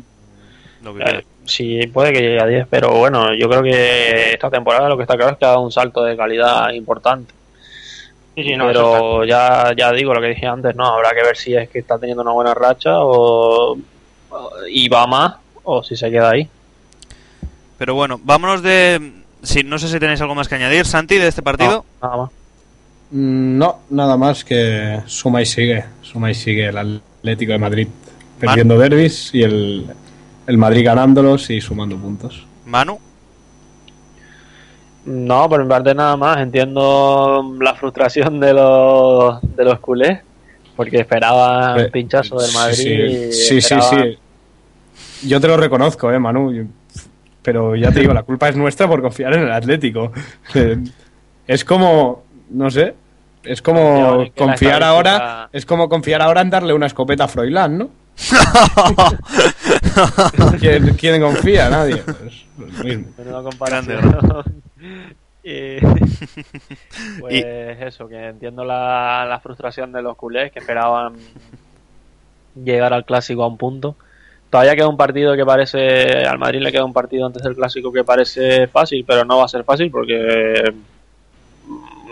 Lo que Eh, sí, puede que llegue a 10, pero bueno, yo creo que esta temporada lo que está claro es que ha dado un salto de calidad importante. Sí, sí, no, pero ya, ya digo lo que dije antes, no, habrá que ver si es que está teniendo una buena racha o y va más o si se queda ahí. Pero bueno, vámonos de... Sí, no sé si tenéis algo más que añadir, Santi, de este partido. No, nada más. Mm, No, nada más que suma y sigue. Suma y sigue el Atlético de Madrid perdiendo derbis y el, el Madrid ganándolos y sumando puntos. Manu. No, por mi parte nada más. Entiendo la frustración de los, de los culés porque esperaban un pinchazo del Madrid. Sí, y sí, sí. Yo te lo reconozco, eh, Manu. Pero ya te digo, la culpa es nuestra por confiar en el Atlético. Eh, Es como, no sé, es como Confiar la ahora, es como confiar ahora en darle una escopeta a Froilán, ¿no? ¿Quién, quién confía? Nadie. Pues, lo mismo. Menuda comparación. y, pues eso, que entiendo la, la frustración de los culés que esperaban llegar al clásico a un punto. Todavía queda un partido que parece, al Madrid le queda un partido antes del clásico que parece fácil, pero no va a ser fácil porque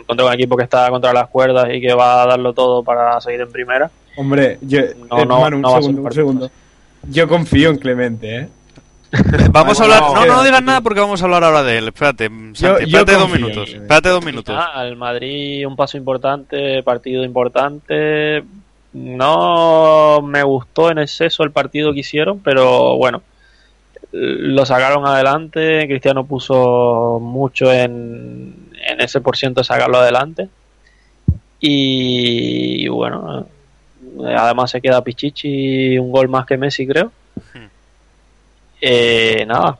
contra un equipo que está contra las cuerdas y que va a darlo todo para seguir en primera. Hombre, yo, No, eh, no, Manu, un no segundo, un partido segundo. Yo confío en Clemente, ¿eh? Vamos a hablar. No, no, digas nada porque vamos a hablar ahora de él. Espérate, Santi, yo espérate dos minutos. Espérate dos minutos. Ah, el Madrid un paso importante, partido importante. No me gustó en exceso el partido que hicieron, pero bueno, lo sacaron adelante. Cristiano puso mucho en, en ese por ciento de sacarlo adelante. Y bueno, además se queda Pichichi un gol más que Messi, creo. Eh, nada,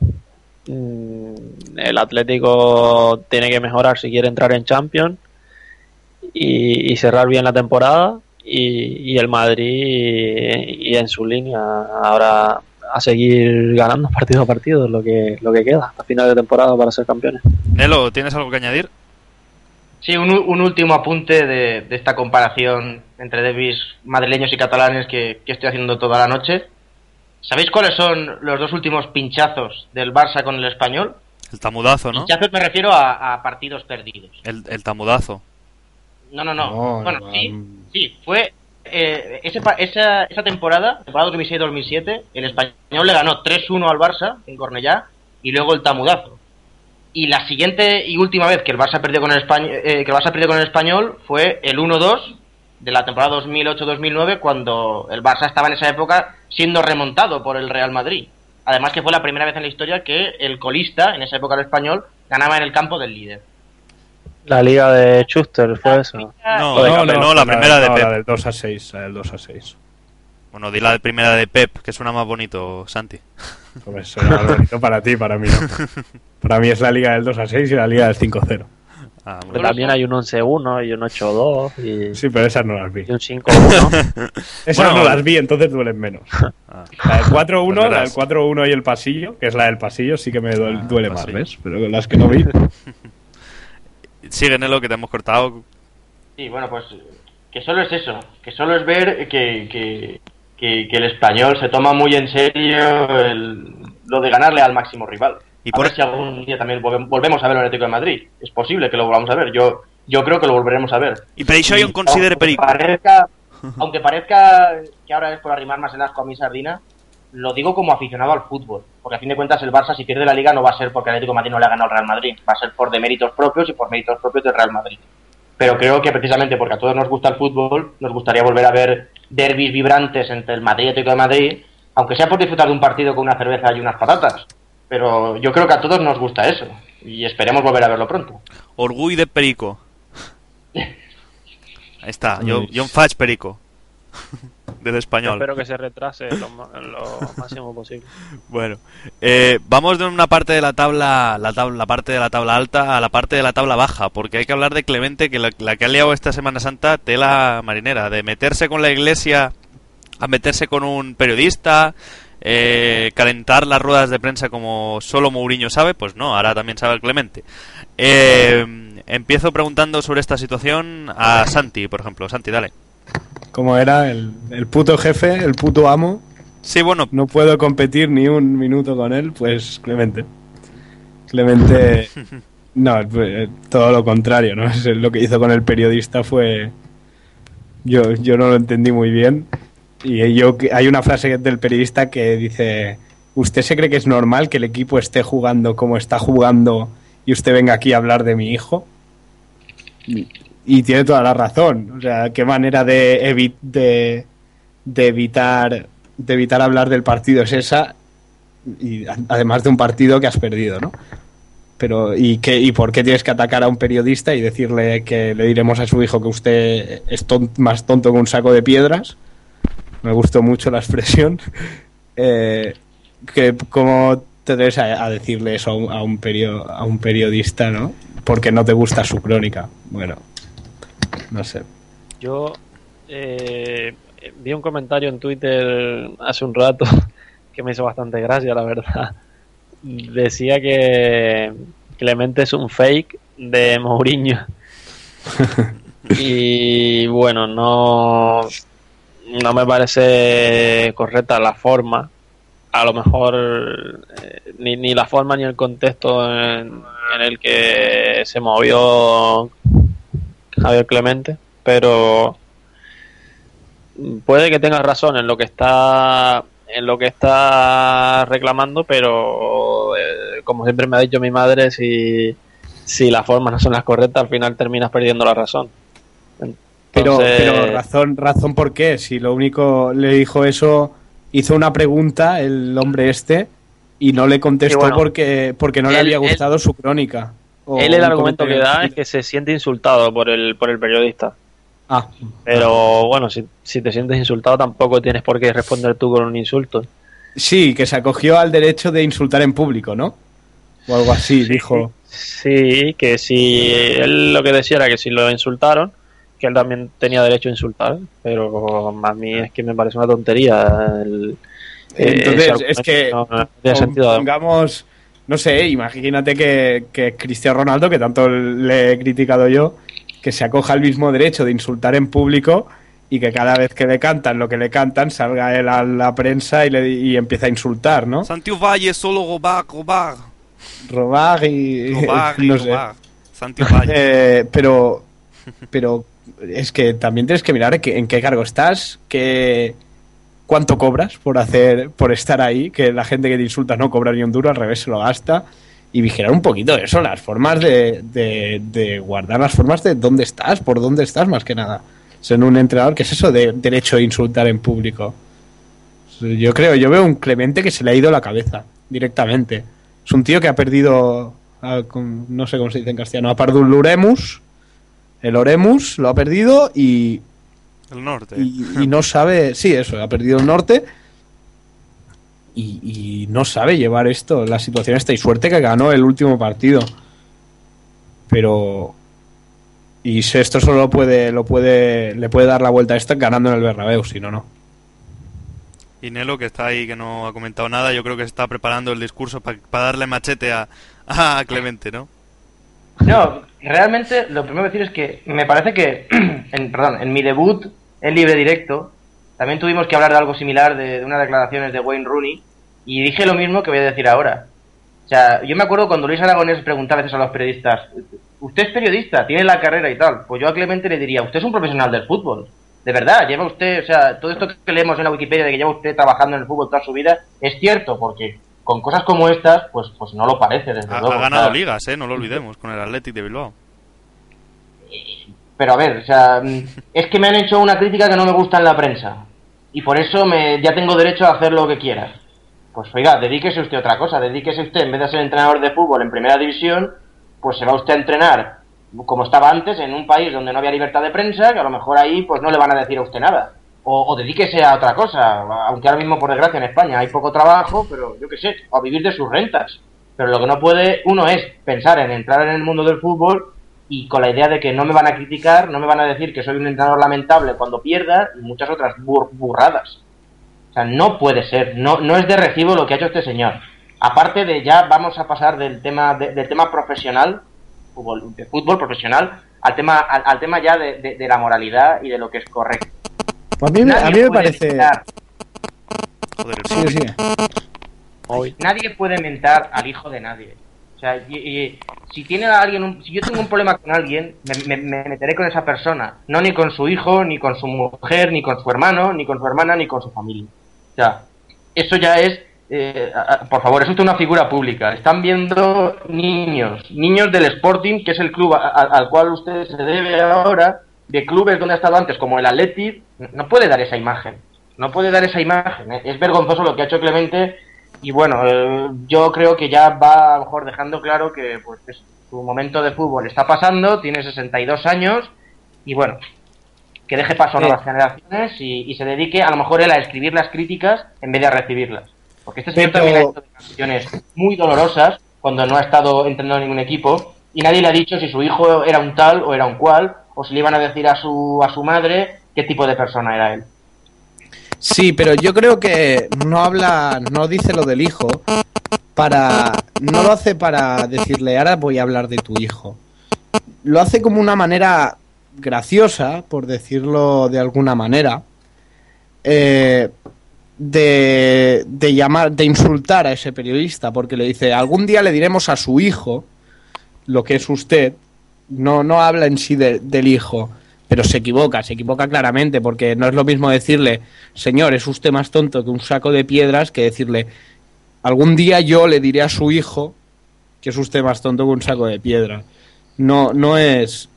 Mm, el Atlético tiene que mejorar si quiere entrar en Champions y cerrar bien la temporada y, y el Madrid y, y en su línea ahora a seguir ganando partido a partido lo que lo que queda hasta final de temporada para ser campeones. Nelo, ¿tienes algo que añadir? Sí, un, un último apunte de, de esta comparación entre derbis madrileños y catalanes que, que estoy haciendo toda la noche. ¿Sabéis cuáles son los dos últimos pinchazos del Barça con el español? El tamudazo, ¿no? Pinchazos me refiero a, a partidos perdidos. El, el tamudazo. No, no, no. No, bueno, no, sí, sí, fue eh, ese esa, esa temporada, temporada 2006-2007, el español le ganó 3-1 al Barça en Cornellá y luego el tamudazo. Y la siguiente y última vez que el Barça perdió con el español, que el Barça perdió con el español fue el 1-2 de la temporada 2008-2009 cuando el Barça estaba en esa época siendo remontado por el Real Madrid. Además que fue la primera vez en la historia que el colista, en esa época el español, ganaba en el campo del líder. La liga de Schuster fue eso. No, de no, no, la primera de no, Pep. La del 2 a 6, la del 2 a 6. Bueno, di la primera de Pep, que suena más bonito, Santi. Hombre, eso era más bonito para ti, para mí no. Para mí es la liga del 2 a 6 y la liga del 5 a 0. Ah, Porque bien. también hay un 11-1 y un 8-2 y, Sí, pero esas no las vi. y un 5-1. Esas Bueno. no las vi, entonces duelen menos. Ah. La del 4-1, Pues la del 4-1 y el pasillo, que es la del pasillo, sí que me duele, Ah, duele más. ¿ves? Pero las que no vi. Sigue, Nelo, que te hemos cortado. Sí, bueno, pues que solo es eso, que solo es ver que, que, que- que el español se toma muy en serio el- lo de ganarle al máximo rival. Y a por- ver si algún día también volve- volvemos a ver el Atlético de Madrid. Es posible que lo volvamos a ver. Yo yo creo que lo volveremos a ver. Y per això jo em considere aunque. Parezca, aunque parezca que ahora es por arrimar más el asco a mi sardina, lo digo como aficionado al fútbol. Porque a fin de cuentas el Barça si pierde la liga no va a ser porque el Atlético de Madrid no le ha ganado al Real Madrid. Va a ser por deméritos propios y por méritos propios del Real Madrid. Pero creo que precisamente porque a todos nos gusta el fútbol, nos gustaría volver a ver derbis vibrantes entre el Madrid y el Atlético de Madrid, aunque sea por disfrutar de un partido con una cerveza y unas patatas. Pero yo creo que a todos nos gusta eso. Y esperemos volver a verlo pronto. Orgull de perico. Ahí está, yo, yo faig perico. Del español. Espero que se retrase lo, máximo posible. Bueno, eh, vamos de una parte de la tabla, la tabla, la parte de la tabla alta a la parte de la tabla baja, porque hay que hablar de Clemente, que la, la que ha liado esta Semana Santa, tela marinera, de meterse con la iglesia, a meterse con un periodista, eh, calentar las ruedas de prensa como solo Mourinho sabe, pues no, ahora también sabe el Clemente. Eh, empiezo preguntando sobre esta situación a Santi, por ejemplo. Santi, dale. Como era el, el puto jefe, el puto amo. Sí, bueno, No puedo competir ni un minuto con él, pues Clemente. Clemente. No, pues, todo lo contrario, ¿no? Lo que hizo con el periodista fue. Yo, yo no lo entendí muy bien. Y yo, hay una frase del periodista que dice: ¿Usted se cree que es normal que el equipo esté jugando como está jugando y usted venga aquí a hablar de mi hijo? Y, tiene toda la razón. O sea, qué manera de, de, evitar de evitar hablar del partido es esa y además de un partido que has perdido, ¿no? Pero ¿y qué y por qué tienes que atacar a un periodista y decirle que le diremos a su hijo que usted es más tonto que un saco de piedras? Me gustó mucho la expresión. Eh, que cómo te atreves a, decirle eso a un, a un a un periodista, ¿no? Porque no te gusta su crónica. Bueno, no sé. Yo eh, vi un comentario en Twitter hace un rato que me hizo bastante gracia, la verdad. Decía que Clemente es un fake de Mourinho. y bueno, no, no me parece correcta la forma. A lo mejor eh, ni, ni la forma ni el contexto en, en el que se movió Javier Clemente, pero puede que tenga razón en lo que está en lo que está reclamando, pero eh, como siempre me ha dicho mi madre, si, si las formas no son las correctas, al final terminas perdiendo la razón. Pero, Entonces- pero razón, razón por qué. Si lo único le dijo eso, hizo una pregunta el hombre este y no le contestó bueno. porque, porque no le había él- gustado su crónica. O él el argumento que da es que se siente insultado por el, por el periodista. Ah, Pero bueno, si, si te sientes insultado tampoco tienes por qué responder tú con un insulto. sí, que se acogió al derecho de insultar en público, ¿no? O algo así, dijo. Sí, que si él lo que decía era que si lo insultaron, que él también tenía derecho a insultar, pero a mí es que me parece una tontería. el- Entonces, es que no, no tiene sentido. pongamos, no sé, imagínate que, que Cristiano Ronaldo, que tanto le he criticado yo, que se acoja al mismo derecho de insultar en público y que cada vez que le cantan lo que le cantan salga él a la prensa y, le, y empieza a insultar, ¿no? Santiago Valle solo robar, robar. Robar y... Robar y no sé. robar. Santiago Valle. Eh, pero, pero es que también tienes que mirar que- en qué cargo estás, que cuánto cobras por hacer, por estar ahí, que la gente que te insulta no cobra ni un duro, al revés se lo gasta. Y vigilar un poquito eso, las formas de, de, de guardar las formas de dónde estás, por dónde estás, más que nada. Ser un entrenador, ¿qué es eso de derecho a insultar en público? Yo creo, yo veo un Clemente que se le ha ido la cabeza directamente. Es un tío que ha perdido, ah, no sé cómo se dice en castellano, ha perdido el Oremus, el Oremus lo ha perdido y, El norte. y, y no sabe, sí, eso, ha perdido el norte y, y no sabe llevar esto, la situación esta y suerte que ganó el último partido. Pero y si esto solo lo puede, lo puede, le puede dar la vuelta a esto ganando en el Bernabéu, si no, no. Y Nelo, que está ahí, que no ha comentado nada, yo creo que se está preparando el discurso para darle machete a, a Clemente, ¿no? No, realmente lo primero que decir es que me parece que, en, perdón, en mi debut en libre directo, también tuvimos que hablar de algo similar, de, de unas declaraciones de Wayne Rooney, y dije lo mismo que voy a decir ahora. O sea, yo me acuerdo cuando Luis Aragonés preguntaba a veces a los periodistas, ¿usted es periodista? ¿Tiene la carrera y tal? Pues yo a Clemente le diría, usted es un profesional del fútbol. De verdad, lleva usted, o sea, todo esto que leemos en la Wikipedia de que lleva usted trabajando en el fútbol toda su vida, es cierto, porque con cosas como estas, pues, pues no lo parece, desde Ha, luego. ha ganado ligas, ¿eh? No lo olvidemos, con el Athletic de Bilbao. Pero a ver, mm, es que me han hecho una crítica que no me gusta en la prensa. Y por eso me, ya tengo derecho a hacer lo que quiera. Pues oiga, dedíquese usted a otra cosa. Dedíquese usted, en vez de ser entrenador de fútbol en primera división, pues se va usted a entrenar como estaba antes, en un país donde no había libertad de prensa, que a lo mejor ahí pues no le van a decir a usted nada. O, dedíquese a otra cosa, aunque ahora mismo, por desgracia, en España hay poco trabajo, pero yo qué sé, a vivir de sus rentas. Pero lo que no puede uno es pensar en entrar en el mundo del fútbol y con la idea de que no me van a criticar, no me van a decir que soy un entrenador lamentable cuando pierda y muchas otras bur- burradas. O sea, no puede ser, no, no es de recibo lo que ha hecho este señor. Aparte de ya vamos a pasar del tema de- del tema profesional, fútbol, de fútbol profesional, al tema al, al tema ya de, de- de la moralidad y de lo que es correcto. Pues a mí, me- a mí me parece... mentar- Joder, sigue. Hoy. nadie puede mentar al hijo de nadie. O sea, y- si tiene a alguien, un- si yo tengo un problema con alguien, me, me- me meteré con esa persona, no ni con su hijo, ni con su mujer, ni con su hermano, ni con su hermana, ni con su familia. O sea, eso ya es, eh, por favor, es usted una figura pública. Están viendo niños, niños del Sporting, que es el club a- al cual usted se debe ahora, de clubes donde ha estado antes, como el Athletic, no puede dar esa imagen. No puede dar esa imagen. Es vergonzoso lo que ha hecho Clemente y bueno, eh, yo creo que ya va a lo mejor dejando claro que pues es- su momento de fútbol está pasando, tiene 62 años y bueno, que deje paso a Sí. nuevas generaciones y, y se dedique a lo mejor él a escribir las críticas en vez de a recibirlas. Porque este señor Pero- también ha hecho declaraciones muy dolorosas cuando no ha estado entrenando en ningún equipo y nadie le ha dicho si su hijo era un tal o era un cual o si le iban a decir a su, a su madre qué tipo de persona era él. Sí, pero yo creo que no habla, no dice lo del hijo para, no lo hace para decirle ahora voy a hablar de tu hijo. Lo hace como una manera graciosa, por decirlo de alguna manera, eh, de, de llamar, de insultar a ese periodista, porque le dice algún día le diremos a su hijo lo que es usted no, no habla en sí de- del hijo, pero se equivoca, se equivoca claramente, porque no es lo mismo decirle, señor, es usted más tonto que un saco de piedras, que decirle, algún día yo le diré a su hijo que es usted más tonto que un saco de piedras. No, no es.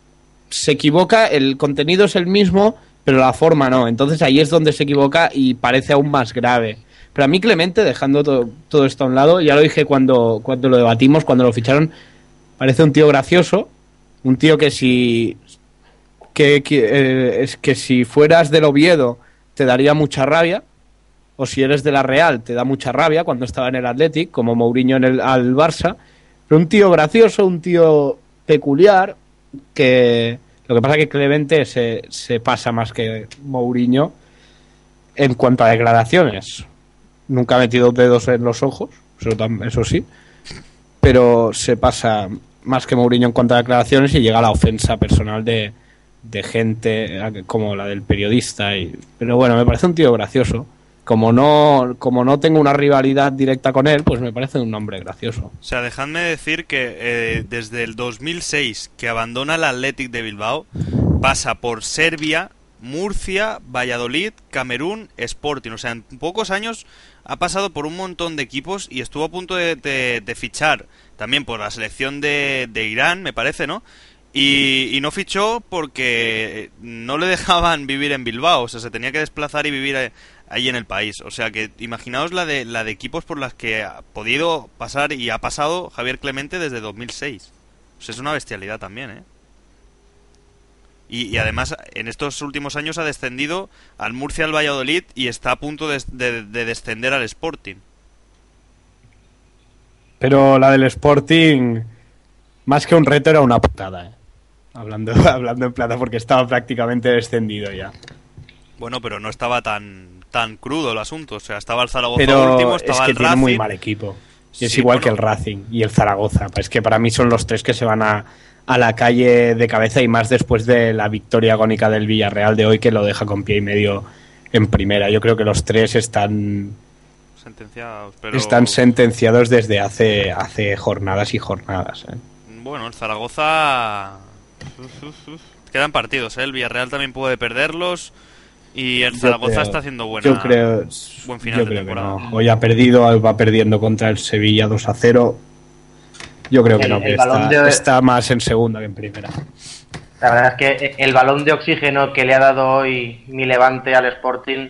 Se equivoca, el contenido es el mismo, pero la forma no. Entonces ahí es donde se equivoca y parece aún más grave. Pero a mí Clemente, dejando to- todo esto a un lado, ya lo dije cuando, cuando lo debatimos, cuando lo ficharon, parece un tío gracioso, un tío que si que, eh, es que si fueras del Oviedo te daría mucha rabia, o si eres de la Real te da mucha rabia cuando estaba en el Athletic, como Mourinho en el, al Barça, pero un tío gracioso, un tío peculiar, que lo que pasa es que Clemente se, se pasa más que Mourinho en cuanto a declaraciones. Nunca ha metido dedos en los ojos, eso, eso sí, pero se pasa más que Mourinho en cuanto a declaraciones y llega a la ofensa personal de, de gente eh, como la del periodista. Y, pero bueno, me parece un tío gracioso. Como no, como no tengo una rivalidad directa con él, pues me parece un hombre gracioso. O sea, dejadme decir que eh, desde el 2006 que abandona el Athletic de Bilbao, pasa por Serbia, Murcia, Valladolid, Camerún, Sporting. O sea, en pocos años ha pasado por un montón de equipos y estuvo a punto de, de- fichar también por la selección de Irán, me parece, ¿no? Y, no fichó porque no le dejaban vivir en Bilbao, o sea, se tenía que desplazar y vivir eh, ahí en el país. O sea, que imaginaos la de, la de equipos por las que ha podido pasar y ha pasado Javier Clemente desde 2006. O es una bestialidad también, ¿eh? Y, además, en estos últimos años ha descendido al Murcia, al Valladolid y está a punto de- de descender al Sporting. Pero la del Sporting, más que un reto, era una putada. ¿eh? Hablando, hablando en plata, porque estaba prácticamente descendido ya. Bueno, pero no estaba tan tan crudo el asunto. O sea, estaba el Zaragoza Pero último, es estaba que el tiene Racing. muy mal equipo. Y es Sí, igual bueno. que el Racing y el Zaragoza. Es que para mí son los tres que se van a, a la calle de cabeza y más después de la victoria agónica del Villarreal de hoy que lo deja con pie y medio en primera. Yo creo que los tres están, Sentenciados, pero... están sentenciados desde hace, hace jornadas y jornadas. ¿eh? Bueno, el Zaragoza... Uf, uf, uf. Quedan partidos, ¿eh? El Villarreal también puede perderlos. Y el Zaragoza creo- está haciendo buena... Yo creo, buen final yo de creo que temporada. no. Hoy ha perdido, va perdiendo contra el Sevilla 2 a 0. Yo creo que El- no, que el balón está, de- está más en segunda que en primera. La verdad es que el balón de oxígeno que le ha dado hoy mi levante al Sporting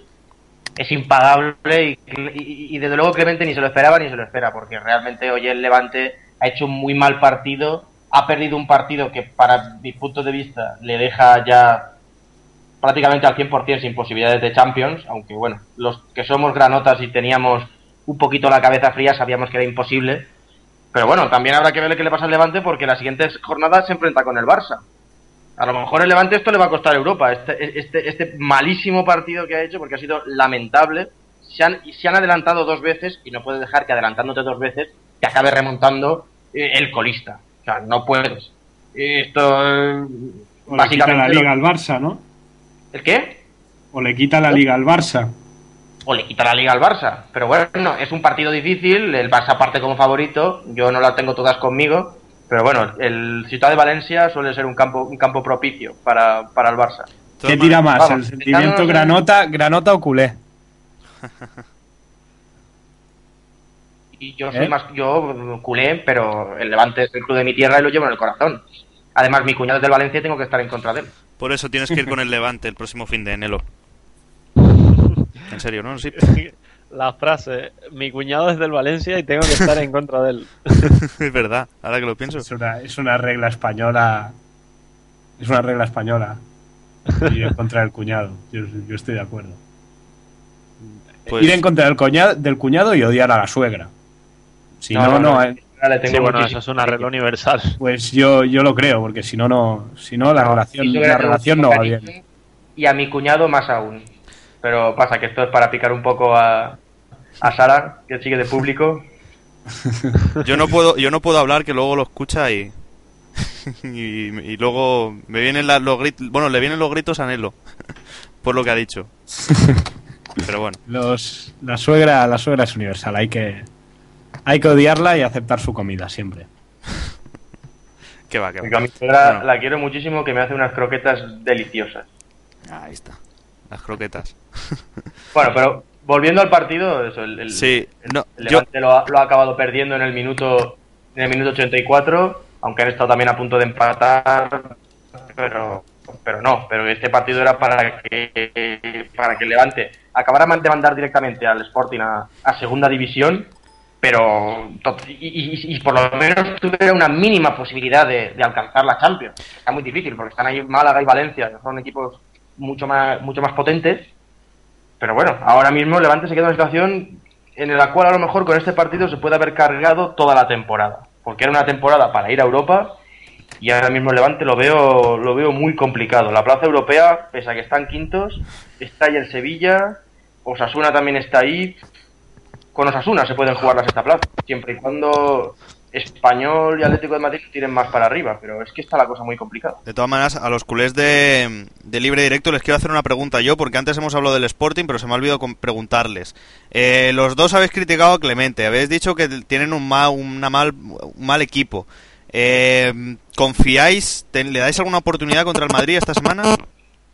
es impagable y, y- y desde luego Clemente ni se lo esperaba ni se lo espera, porque realmente hoy el Levante ha hecho un muy mal partido, ha perdido un partido que para mi punto de vista le deja ya prácticamente al 100% sin posibilidades de Champions, aunque bueno, los que somos granotas y teníamos un poquito la cabeza fría sabíamos que era imposible, pero bueno, también habrá que ver qué le pasa al Levante porque las siguientes jornadas se enfrenta con el Barça. A lo mejor el Levante esto le va a costar a Europa, este, este, este malísimo partido que ha hecho, porque ha sido lamentable. Se han, se han adelantado dos veces y no puedes dejar que adelantándote dos veces te acabe remontando eh, el colista. O sea, no puedes. Esto, eh, O le quita la básicamente... liga lo- al Barça, ¿no? ¿El qué? O le quita la liga al Barça. o le quita la liga al Barça. Pero bueno, es un partido difícil, el Barça parte como favorito, yo no la tengo todas conmigo, pero bueno, el Ciudad de Valencia suele ser un campo, un campo propicio para, para el Barça. ¿Qué tira más? vamos, ¿El sentimiento granota, granota o culé? Y yo soy ¿Eh? más, yo culé, pero el Levante es el club de mi tierra y lo llevo en el corazón. Además, mi cuñado es del Valencia y tengo que estar en contra de él. Por eso tienes que ir con el Levante el próximo fin de enero. En serio, ¿no? Sí. La frase, mi cuñado es del Valencia y tengo que estar en contra de él. es verdad, ahora que lo pienso. Es una, es una regla española. Es una regla española. Ir en contra del cuñado. Yo, yo estoy de acuerdo. Pues- Ir en contra del cuñado, del cuñado y odiar a la suegra. Si no, no, eh, Le tengo Sí, bueno, eso es una regla universal. pues yo, yo lo creo, porque si no, no, si no la relación, la relación no va bien. Y a mi cuñado más aún. Pero pasa que esto es para picar un poco a, a Sara, que sigue de público. Yo no puedo, yo no puedo hablar que luego lo escucha y y, y luego me vienen la- los gritos, bueno, le vienen los gritos a Nelo por lo que ha dicho. Pero bueno, Los, la suegra, la suegra es universal, hay que, hay que odiarla y aceptar su comida siempre. Que va, que va. Porque a mi suegra Bueno. la quiero muchísimo, que me hace unas croquetas deliciosas. Ahí está. Las croquetas. Bueno, pero volviendo al partido, eso, el, el- Sí, no, el yo- Levante lo, ha, lo ha acabado perdiendo en el minuto en el minuto 84, aunque han estado también a punto de empatar, pero pero no, pero este partido era para que para que el Levante acabara de mandar directamente al Sporting a, a segunda división, pero y, por lo menos tuviera una mínima posibilidad de, alcanzar la Champions. Está muy difícil porque están ahí Málaga y Valencia, que son equipos mucho más mucho más potentes. Pero bueno, ahora mismo Levante se queda en una situación en la cual a lo mejor con este partido se puede haber cargado toda la temporada. Porque era una temporada para ir a Europa y ahora mismo Levante lo veo, lo veo muy complicado. La plaza europea, pese a que están quintos, está ahí el Sevilla, Osasuna también está ahí. Con Osasuna se pueden jugar la sexta plaza, siempre y cuando Español y Atlético de Madrid tiren más para arriba, pero es que está la cosa muy complicada. De todas maneras, a los culés de, de libre directo les quiero hacer una pregunta yo, porque antes hemos hablado del Sporting, pero se me ha olvidado preguntarles. Eh, los dos habéis criticado a Clemente, habéis dicho que tienen un mal, una mal, un mal equipo. Eh, ¿Confiáis? te- ¿Le dais alguna oportunidad contra el Madrid esta semana?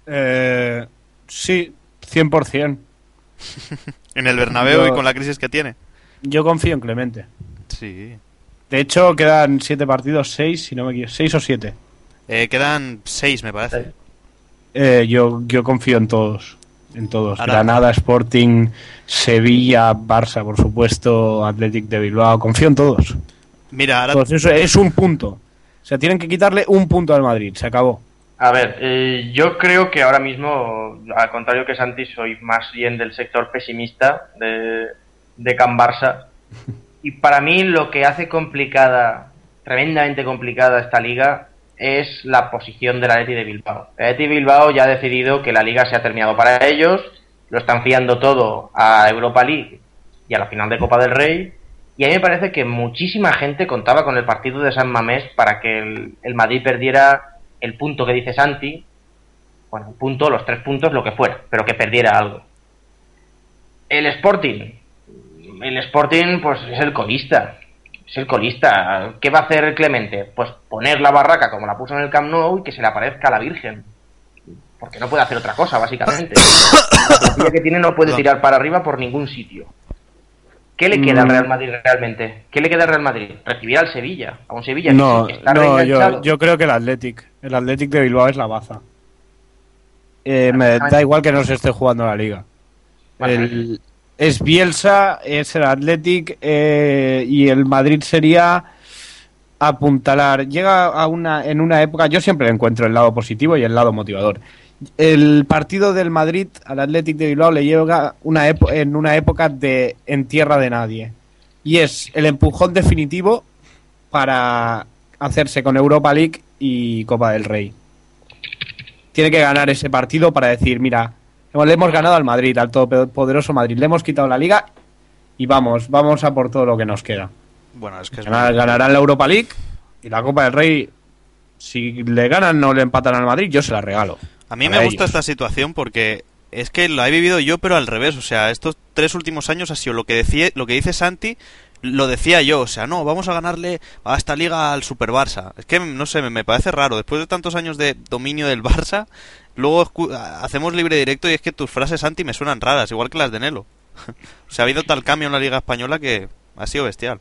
Eh, sí, 100%. En el Bernabéu Yo- y con la crisis que tiene. Yo confío en Clemente. Sí. De hecho, quedan 7 partidos, 6, si no me equivoco. 6 o 7. Eh, quedan seis, me parece. Eh, yo, yo confío en todos. En todos. Ahora- Granada, Sporting, Sevilla, Barça, por supuesto, Athletic de Bilbao. Confío en todos. Mira, ahora. Eso es un punto. O sea, tienen que quitarle un punto al Madrid. Se acabó. A ver, eh, yo creo que ahora mismo, al contrario que Santi, soy más bien del sector pesimista de, de Can Barça. Y para mí lo que hace complicada, tremendamente complicada esta liga, es la posición del Atleti de Bilbao. El Atleti de Bilbao ya ha decidido que la liga se ha terminado para ellos, lo están fiando todo a Europa League y a la final de Copa del Rey. Y a mí me parece que muchísima gente contaba con el partido de San Mamés para que el, el Madrid perdiera el punto que dice Santi, bueno, el punto, los tres puntos, lo que fuera, pero que perdiera algo. El Sporting, el Sporting pues es el colista, es el colista. ¿Qué va a hacer Clemente? Pues poner la barraca como la puso en el Camp Nou y que se le aparezca a la Virgen. Porque no puede hacer otra cosa, básicamente. La plantilla que tiene no puede tirar para arriba por ningún sitio. ¿Qué le queda al Mm. Real Madrid realmente? ¿Qué le queda al Real Madrid? Recibir al Sevilla, a un Sevilla No, que está no yo, yo creo que el Athletic. El Athletic de Bilbao es la baza. Eh, me da igual que no se esté jugando la liga. El- es Bielsa, es el Athletic eh, y el Madrid sería apuntalar. Llega a una, en una época, yo siempre encuentro el lado positivo y el lado motivador. El partido del Madrid al Athletic de Bilbao le llega una en una época de en tierra de nadie. Y es el empujón definitivo para hacerse con Europa League y Copa del Rey. Tiene que ganar ese partido para decir, mira, le hemos ganado al Madrid, al todopoderoso Madrid, le hemos quitado la liga y vamos, vamos a por todo lo que nos queda. Bueno, es que es Ganar- ganarán la Europa League y la Copa del Rey. Si le ganan o le empatan al Madrid, yo se la regalo. A mí me gusta esta situación porque es que la he vivido yo, pero al revés. O sea, estos tres últimos años ha sido lo que decía, lo que dice Santi, lo decía yo. O sea, no, vamos a ganarle a esta liga al Super Barça. Es que no sé, me, me parece raro. Después de tantos años de dominio del Barça, luego hacemos libre directo y es que tus frases Santi me suenan raras, igual que las de Nelo. o sea, ha habido tal cambio en la liga española que ha sido bestial.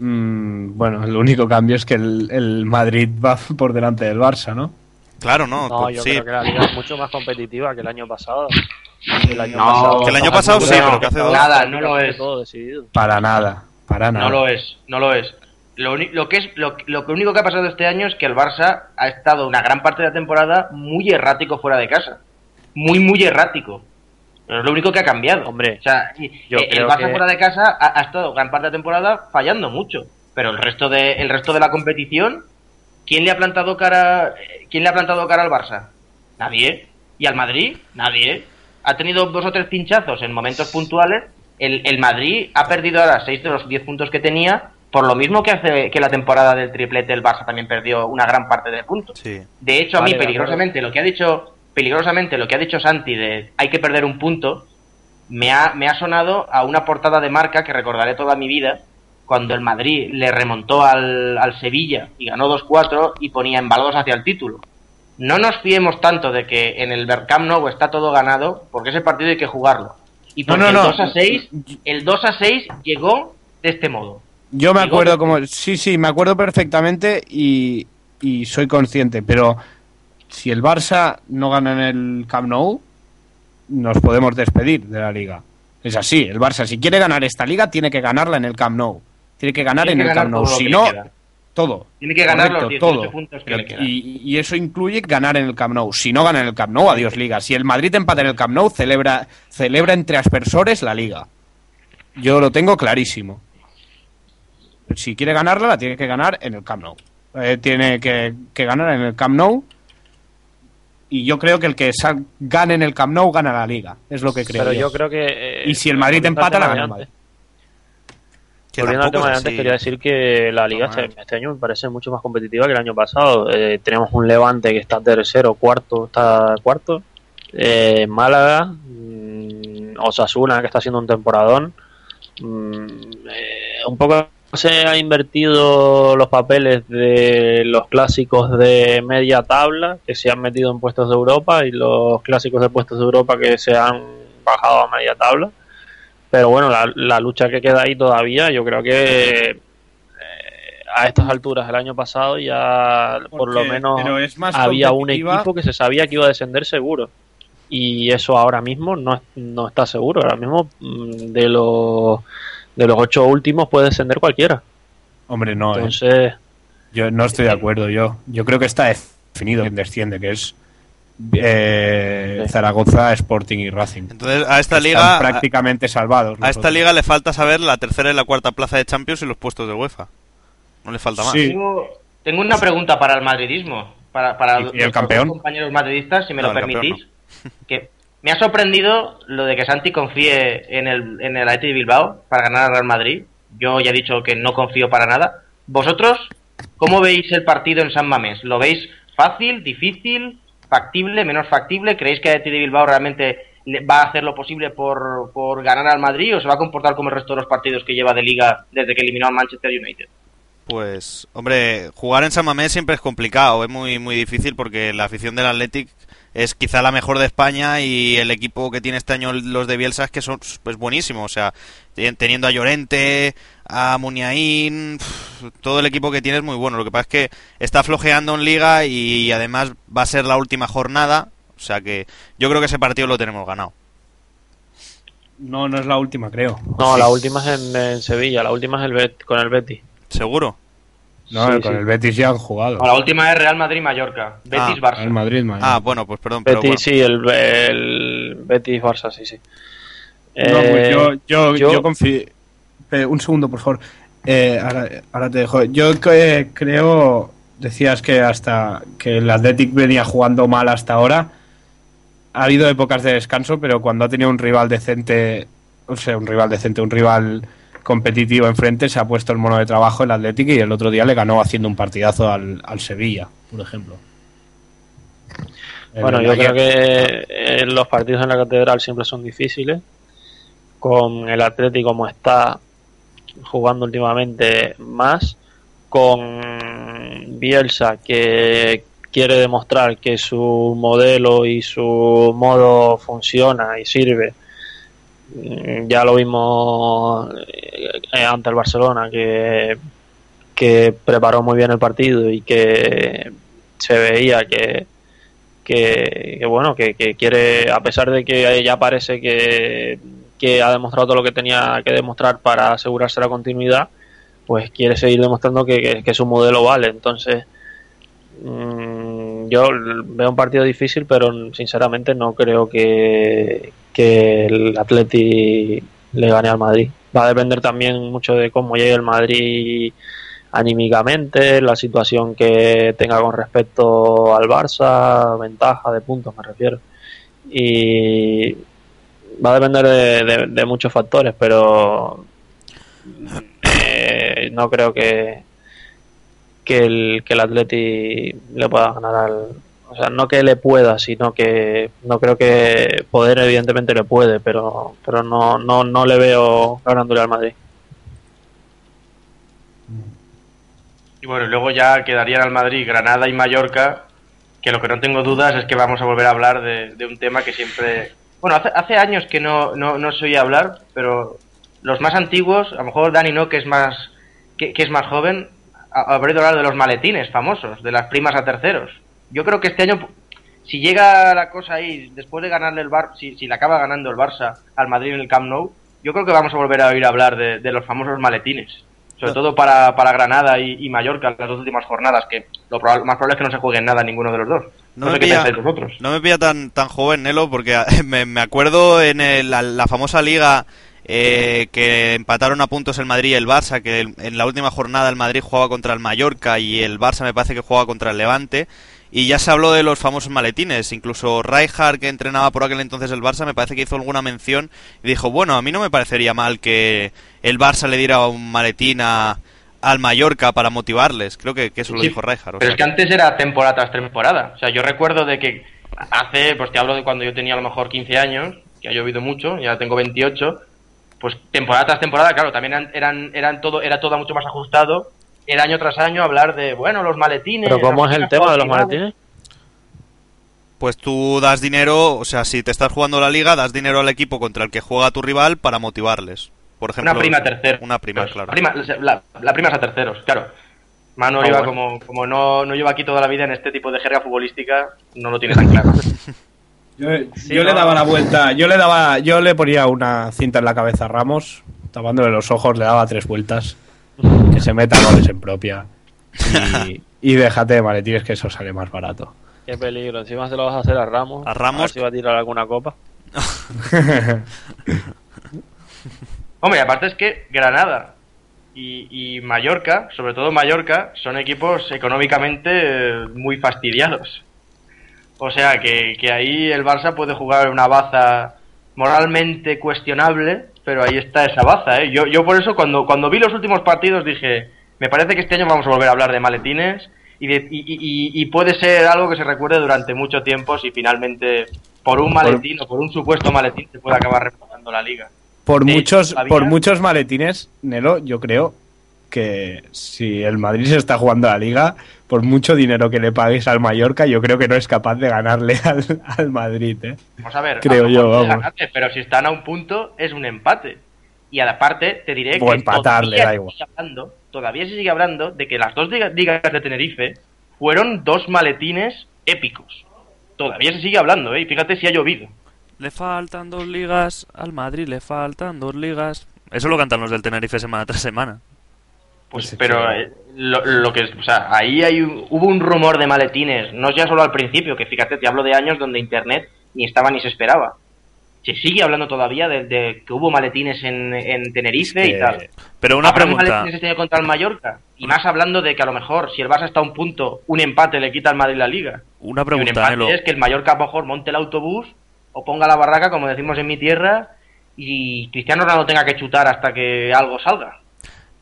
Mm, bueno, el único cambio es que el, el Madrid va por delante del Barça, ¿no? Claro, no, No, pues yo sí. creo que la liga es mucho más competitiva que el año pasado. El año No, pasado, Que el año pasado sí, pero que hace dos- Nada, no lo es. Todo decidido. Para nada, para nada. No lo es, no lo es. Lo, lo que es lo, lo único que ha pasado este año es que el Barça ha estado una gran parte de la temporada muy errático fuera de casa. Muy, muy errático. Pero es lo único que ha cambiado. Hombre, o sea, y- yo eh, el creo Barça que- fuera de casa ha, ha estado gran parte de la temporada fallando mucho. Pero el resto de el resto de la competición, ¿quién le ha plantado cara quién le ha plantado cara al Barça? Nadie. ¿Y al Madrid? Nadie. Ha tenido dos o tres pinchazos en momentos puntuales. El, el Madrid ha perdido ahora seis de los 10 puntos que tenía, por lo mismo que hace que la temporada del triplete el Barça también perdió una gran parte de puntos. Sí. De hecho, a Vale, mí peligrosamente lo que ha dicho peligrosamente lo que ha dicho Santi de hay que perder un punto me ha, me ha sonado a una portada de marca que recordaré toda mi vida cuando el Madrid le remontó al, al Sevilla y ganó 2-4 y ponía embalados hacia el título. No nos fiemos tanto de que en el Camp Nou está todo ganado, porque ese partido hay que jugarlo. Y No, porque no, el no. 2 a 6, el 2 a 6 llegó de este modo. Yo me acuerdo como... Sí, sí, me acuerdo perfectamente y, y soy consciente, pero si el Barça no gana en el Camp Nou, nos podemos despedir de la liga. Es así, el Barça si quiere ganar esta liga tiene que ganarla en el Camp Nou. Tiene que ganar Tiene en que el ganar Camp Nou, si no, todo. Tiene que ganar Correcto, los 18 todo. puntos que Pero- le quedan. y, y eso incluye ganar en el Camp Nou. Si no gana en el Camp Nou, adiós liga. Si el Madrid empata en el Camp Nou, celebra, celebra entre aspersores la liga. Yo lo tengo clarísimo. Si quiere ganarla, la tiene que ganar en el Camp Nou. Eh, tiene que, que ganar en el Camp Nou. Y yo creo que el que gane en el Camp Nou gana la liga. Es lo que creo. Pero yo. yo creo que. eh, Y si el Madrid empata, la gana el Madrid. Que Volviendo al tema de es antes, quería decir que la liga este, este año me parece mucho más competitiva que el año pasado. Eh, tenemos un Levante que está tercero, cuarto, está cuarto. Eh, Málaga, mm, Osasuna que está haciendo un temporadón. Mm, eh, un poco se ha invertido los papeles de los clásicos de media tabla que se han metido en puestos de Europa y los clásicos de puestos de Europa que se han bajado a media tabla. Pero bueno, la, la lucha que queda ahí todavía, yo creo que eh, a estas alturas del año pasado ya por lo menos pero es más había un equipo que se sabía que iba a descender seguro. Y eso ahora mismo no, no está seguro. Ahora mismo mm, de los, de los ocho últimos puede descender cualquiera. Hombre, no. eh. Entonces, Yo no estoy de acuerdo. Yo, yo creo que está definido quién desciende, que es eh, Sí. Zaragoza, Sporting y Racing. Entonces a esta Están liga, a, prácticamente salvados. a esta otros. liga le falta saber la tercera y la cuarta plaza de Champions y los puestos de UEFA. No le falta más. Sí. Tengo, tengo una pregunta para el madridismo, para, para ¿Y- y el campeón? compañeros madridistas, si me No, lo permitís. Que me ha sorprendido lo de que Santi confíe en el, en el Athletic Bilbao para ganar al Real Madrid. Yo ya he dicho que no confío para nada. ¿Vosotros cómo veis el partido en San Mamés? ¿Lo veis fácil, difícil, factible, menos factible? ¿Creéis que Athletic Bilbao realmente va a hacer lo posible por, por ganar al Madrid o se va a comportar como el resto de los partidos que lleva de liga desde que eliminó al Manchester United? Pues, hombre, jugar en San Mamés siempre es complicado, es muy muy difícil porque la afición del Athletic es quizá la mejor de España y el equipo que tiene este año los de Bielsa es que son pues buenísimos, o sea, ten- teniendo a Llorente, a Muniain, todo el equipo que tiene es muy bueno. Lo que pasa es que está flojeando en liga y además va a ser la última jornada, o sea que yo creo que ese partido lo tenemos ganado. No, no es la última, creo. no, Sí. la última es en, en Sevilla, la última es el Bet- con el Betis. ¿Seguro? No, Sí, con sí. el Betis ya han jugado. No, la última es Real Madrid-Mallorca. Betis-Barça. El Madrid, Madrid. Ah, bueno, pues perdón, pero Betis, bueno. sí, el, el Betis Barça, sí, sí. No, pues Eh, yo, yo, yo- yo confío. Eh, un segundo, por favor. Eh, ahora, ahora te dejo. Yo eh, creo. Decías que hasta que el Athletic venía jugando mal hasta ahora. Ha habido épocas de descanso, pero cuando ha tenido un rival decente, o sea, un rival decente, un rival competitivo enfrente, se ha puesto el mono de trabajo el Athletic y el otro día le ganó haciendo un partidazo al, al Sevilla, por ejemplo. Bueno, yo creo que eh, los partidos en la catedral siempre son difíciles. Con el Atlético como está jugando últimamente más, con Bielsa que quiere demostrar que su modelo y su modo funciona y sirve. Mm, Ya lo vimos eh, ante el Barcelona que, que preparó muy bien el partido y que se veía que, que, bueno, que, que quiere, a pesar de que ya parece que, que ha demostrado todo lo que tenía que demostrar para asegurarse la continuidad, pues quiere seguir demostrando que, su modelo vale. Entonces, mm, yo veo un partido difícil, pero sinceramente no creo que, que el Atleti le gane al Madrid. Va a depender también mucho de cómo llegue el Madrid anímicamente, la situación que tenga con respecto al Barça, ventaja de puntos me refiero. Y va a depender de, muchos factores, pero eh, no creo que que el, que el Atleti le pueda ganar al... O sea, no que le pueda, sino que no creo que poder evidentemente le puede, pero pero no no no le veo ganándole al Madrid. bueno, y luego ya quedarían al Madrid Granada y Mallorca, que lo que no tengo dudas es que vamos a volver a hablar de un tema que siempre... Bueno, hace, hace años que no, no, no se oía hablar, pero los más antiguos, a lo mejor Dani no, que es más, que, que es más joven, ha- habré de hablar de los maletines famosos, de las primas a terceros. Yo creo que este año, si llega la cosa ahí, después de ganarle el Bar, si, si le acaba ganando el Barça al Madrid en el Camp Nou, yo creo que vamos a volver a oír hablar de los famosos maletines. Sobre todo para, para Granada y, y Mallorca, las dos últimas jornadas, que lo más probable es que no se jueguen nada ninguno de los dos. No, me qué pilla, vosotros. no me pilla tan, tan joven, Nelo, porque me, me acuerdo en el- la, la famosa liga eh, que empataron a puntos el Madrid y el Barça, que en la última jornada el Madrid jugaba contra el Mallorca y el Barça me parece que jugaba contra el Levante. Y ya se habló de los famosos maletines. Incluso Rijkaard, que entrenaba por aquel entonces el Barça, me parece que hizo alguna mención y dijo, bueno, a mí no me parecería mal que el Barça le diera un maletín a, al Mallorca para motivarles. Creo que, que eso lo dijo Rijkaard. o Pero sea es que antes era temporada tras temporada. O sea, yo recuerdo de que hace, pues te hablo de cuando yo tenía a lo mejor 15 años, que ha llovido mucho, ya tengo 28, pues temporada tras temporada, claro, también eran, eran, eran todo, era todo mucho más ajustado. Era año tras año hablar de, bueno, los maletines. Pero ¿cómo es el tema de los maletines? Pues tú das dinero, o sea, si te estás jugando la liga, das dinero al equipo contra el que juega tu rival para motivarles. Por ejemplo, Una prima tercero. Una prima, Pues, claro. La prima, la, la prima es a terceros, claro. Manuel Ah, iba bueno. como, como no, no lleva aquí toda la vida en este tipo de jerga futbolística, no lo tiene tan claro. Yo, Sí, yo le daba la vuelta, yo le daba, yo le ponía una cinta en la cabeza a Ramos, tapándole los ojos, le daba tres vueltas, que se meta goles en propia. Y, y déjate de maletines que eso sale más barato. Qué peligro. Encima se lo vas a hacer a Ramos. A Ramos. ver si va a tirar alguna copa. Hombre, aparte es que Granada y, y Mallorca, sobre todo Mallorca, son equipos económicamente muy fastidiados. O sea que, que ahí el Barça puede jugar una baza moralmente cuestionable, pero ahí está esa baza. ¿eh? Yo, yo por eso cuando, cuando vi los últimos partidos dije, me parece que este año vamos a volver a hablar de maletines y, de- y, y- y puede ser algo que se recuerde durante mucho tiempo si finalmente por un maletín o por un supuesto maletín se puede acabar remontando la liga. Por muchos, todavía. por muchos maletines, Nelo, yo creo que si el Madrid se está jugando la liga, por mucho dinero que le pagues al Mallorca, yo creo que no es capaz de ganarle al, al Madrid, ¿eh? Vamos a ver, Creo a yo, vamos. ganarle, pero si están a un punto es un empate. Y aparte te diré O que empatarle, todavía, da se igual. sigue hablando, todavía se sigue hablando de que las dos liga- ligas de Tenerife fueron dos maletines épicos. Todavía se sigue hablando, ¿eh? Y fíjate si ha llovido. Le faltan dos ligas, al Madrid le faltan dos ligas. Eso lo cantan los del Tenerife semana tras semana. Pues, Pues es pero eh, lo, lo que, o sea, ahí hay un- hubo un rumor de maletines, no ya solo al principio, que fíjate, te hablo de años donde internet ni estaba ni se esperaba. Se sigue hablando todavía de, de que hubo maletines en, en Tenerife Es y tal. Pero una ¿Habrá pregunta. maletines este contra el Mallorca? Y más hablando de que a lo mejor, si el Barça está a un punto, un empate le quita al Madrid la liga. Una y un pregunta, empate es que el Mallorca a lo mejor monte el autobús o ponga la barraca, como decimos en mi tierra, y Cristiano Ronaldo tenga que chutar hasta que algo salga.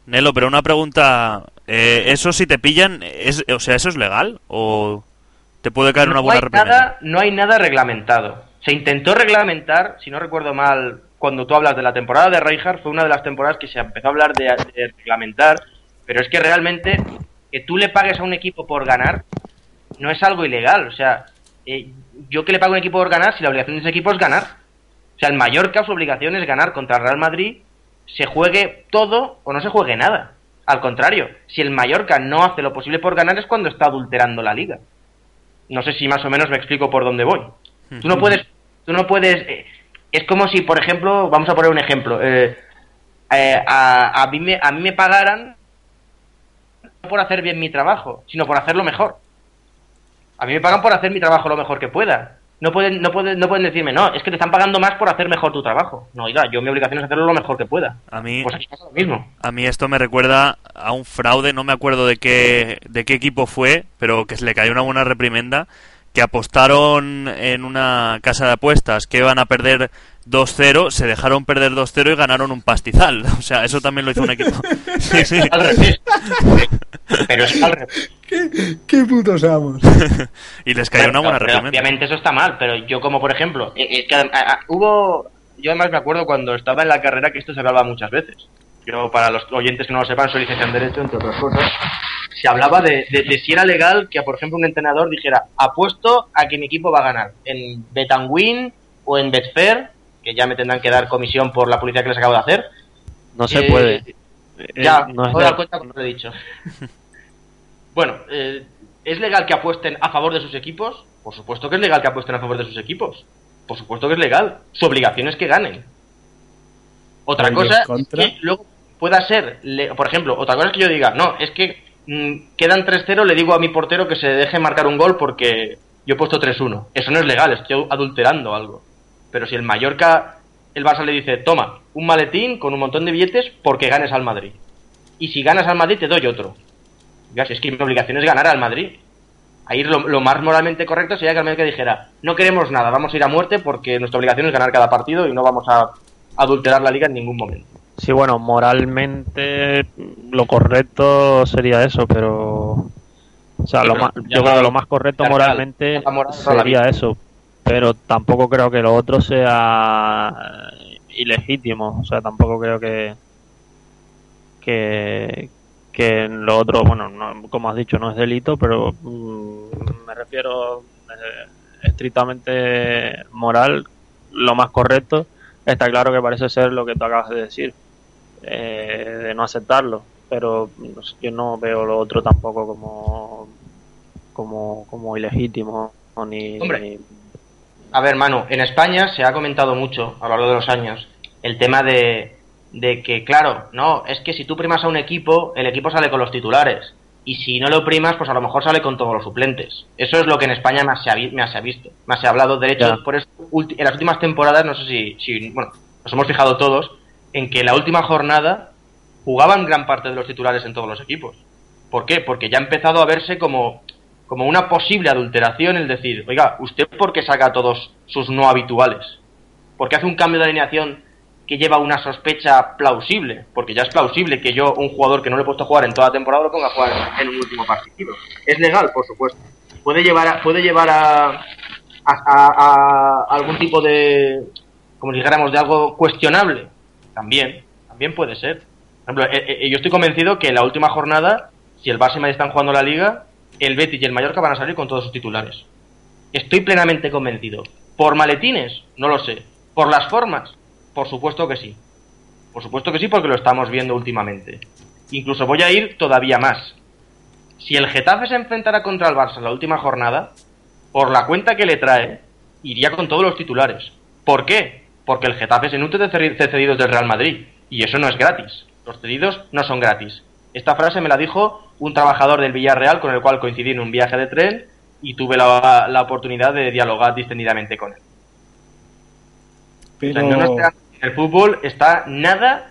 Nelo, pero una pregunta. eh, ¿Eso si te pillan, es, o sea, eso es legal? ¿O te puede caer una buena reprimenda? no hay nada reglamentado. Se intentó reglamentar, si no recuerdo mal, cuando tú hablas de la temporada de Rijkaard, fue una de las temporadas que se empezó a hablar de, de reglamentar, pero es que realmente que tú le pagues a un equipo por ganar no es algo ilegal. O sea, eh, yo que le pago a un equipo por ganar si la obligación de ese equipo es ganar. O sea, el Mallorca su obligación es ganar contra el Real Madrid, se juegue todo o no se juegue nada. Al contrario, si el Mallorca no hace lo posible por ganar es cuando está adulterando la liga. No sé si más o menos me explico por dónde voy. Tú no puedes, tú no puedes. eh, es como si, por ejemplo, vamos a poner un ejemplo. eh, eh, a, a mí me, a mí me pagaran no por hacer bien mi trabajo, sino por hacerlo mejor. A mí me pagan por hacer mi trabajo lo mejor que pueda. No pueden, no pueden, no pueden decirme, no, es que te están pagando más por hacer mejor tu trabajo. No, oiga, yo mi obligación es hacerlo lo mejor que pueda. A mí, Pues aquí pasa lo mismo. a mí esto me recuerda a un fraude, no me acuerdo de qué, de qué equipo fue, pero que se le cayó una buena reprimenda, que apostaron en una casa de apuestas que iban a perder 2-0, se dejaron perder 2-0 y ganaron un pastizal. O sea, eso también lo hizo un equipo. Sí, sí. Al revés. Pero es al revés. ¿Qué putos amos? Y les cayó una buena reprimenda. Obviamente eso está mal, pero yo como por ejemplo, eh, es que a- a- hubo, yo además me acuerdo cuando estaba en la carrera que esto se hablaba muchas veces. Yo para los oyentes que no lo sepan soy licenciado en Derecho, entre otras cosas. se hablaba de, de- de si era legal que, por ejemplo, un entrenador dijera, apuesto a que mi equipo va a ganar en Betanwin o en Betfair, que ya me tendrán que dar comisión por la publicidad que les acabo de hacer. No se Eh, puede. Eh, Ya, no es voy a dar cuenta como lo he dicho. bueno, eh, ¿es legal que apuesten a favor de sus equipos? Por supuesto que es legal que apuesten a favor de sus equipos. Por supuesto que es legal. Su obligación es que ganen. Otra Pero ¿y en cosa es que luego pueda ser, le- por ejemplo, otra cosa es que yo diga, no, es que mm, quedan 3-0, le digo a mi portero que se deje marcar un gol porque yo he puesto 3-1. Eso no es legal, estoy adulterando algo. Pero si el Mallorca, el Barça le dice, toma, un maletín con un montón de billetes porque ganes al Madrid. Y si ganas al Madrid te doy otro. Si es que mi obligación es ganar al Madrid. Ahí lo, lo más moralmente correcto sería que el América dijera, no queremos nada, vamos a ir a muerte porque nuestra obligación es ganar cada partido y no vamos a adulterar la liga en ningún momento. Sí, bueno, moralmente lo correcto sería eso, pero. O sea, Sí, lo más, yo creo que lo más correcto moralmente moral sería eso, pero tampoco creo que lo otro sea eh, ilegítimo, o sea, tampoco creo que. que. que en lo otro, bueno, no- como has dicho, no es delito, pero mm, me refiero eh, estrictamente moral, lo más correcto está claro que parece ser lo que tú acabas de decir, eh, de no aceptarlo, pero yo no veo lo otro tampoco como como, como ilegítimo o ni, Hombre. ni- A ver, Manu, en España se ha comentado mucho a lo largo de los años el tema de, de que, claro, no, es que si tú primas a un equipo, el equipo sale con los titulares. Y si no lo primas, pues a lo mejor sale con todos los suplentes. Eso es lo que en España más se ha, vi- más se ha visto, más se ha hablado. De hecho, por eso, en las últimas temporadas, no sé si, si, bueno, nos hemos fijado todos, en que la última jornada jugaban gran parte de los titulares en todos los equipos. ¿Por qué? Porque ya ha empezado a verse como, como una posible adulteración el decir, oiga, ¿usted por qué saca a todos sus no habituales? Porque hace un cambio de alineación que lleva una sospecha plausible, porque ya es plausible que yo, un jugador que no le he puesto a jugar en toda la temporada, lo ponga a jugar en un último partido. Es legal, por supuesto. Puede llevar a, puede llevar a, algún tipo de, como dijéramos, de algo cuestionable. También, también puede ser. Por ejemplo, eh, eh, yo estoy convencido que en la última jornada, si el Barça y están jugando la Liga, el Betis y el Mallorca van a salir con todos sus titulares. Estoy plenamente convencido. ¿Por maletines? No lo sé. ¿Por las formas? Por supuesto que sí. Por supuesto que sí, porque lo estamos viendo últimamente. Incluso voy a ir todavía más. Si el Getafe se enfrentara contra el Barça en la última jornada, por la cuenta que le trae, iría con todos los titulares. ¿Por qué? Porque el Getafe se nutre de cedi- de cedidos del Real Madrid. Y eso no es gratis. Los cedidos no son gratis. Esta frase me la dijo un trabajador del Villarreal con el cual coincidí en un viaje de tren y tuve la, la oportunidad de dialogar distendidamente con él. O sea, no el fútbol está nada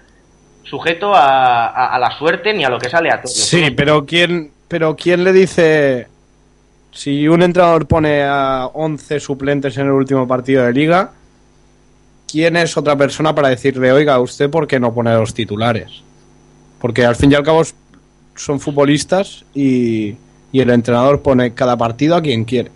sujeto a, a- a la suerte ni a lo que es aleatorio. sí, Somos- pero ¿quién, pero ¿quién le dice si un entrenador pone a 11 suplentes en el último partido de liga? ¿Quién es otra persona para decirle, oiga, usted por qué no pone a los titulares? Porque al fin y al cabo es- son futbolistas y, y el entrenador pone cada partido a quien quiere.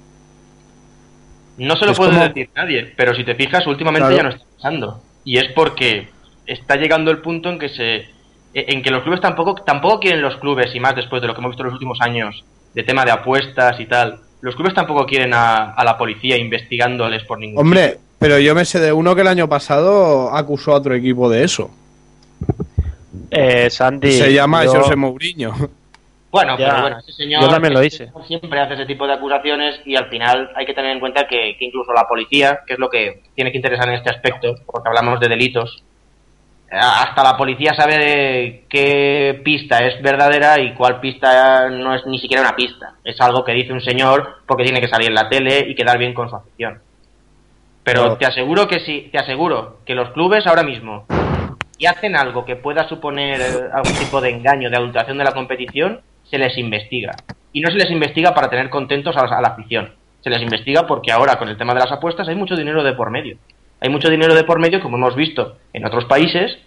No se lo Es puede como- decir nadie, pero si te fijas, últimamente Claro. ya no está pasando. Y es porque está llegando el punto en que se en que los clubes tampoco tampoco quieren los clubes y más después de lo que hemos visto en los últimos años de tema de apuestas y tal. Los clubes tampoco quieren a, a la policía investigándoles por ningún Hombre, pero yo me sé de uno que el año pasado acusó a otro equipo de eso. Eh, Santi, Se llama yo- José Mourinho. Bueno, Ya. pero bueno, ese señor, Yo también lo ese hice. señor siempre hace ese tipo de acusaciones y al final hay que tener en cuenta que, que incluso la policía, que es lo que tiene que interesar en este aspecto, porque hablamos de delitos, eh, hasta la policía sabe de qué pista es verdadera y cuál pista no es ni siquiera una pista. Es algo que dice un señor porque tiene que salir en la tele y quedar bien con su afición. Pero te aseguro que sí, te aseguro que los clubes ahora mismo y hacen algo que pueda suponer eh, algún tipo de engaño, de adulteración de la competición, se les investiga. Y no se les investiga para tener contentos a la, afición. Se les investiga porque ahora con el tema de las apuestas hay mucho dinero de por medio. Hay mucho dinero de por medio, como hemos visto en otros países.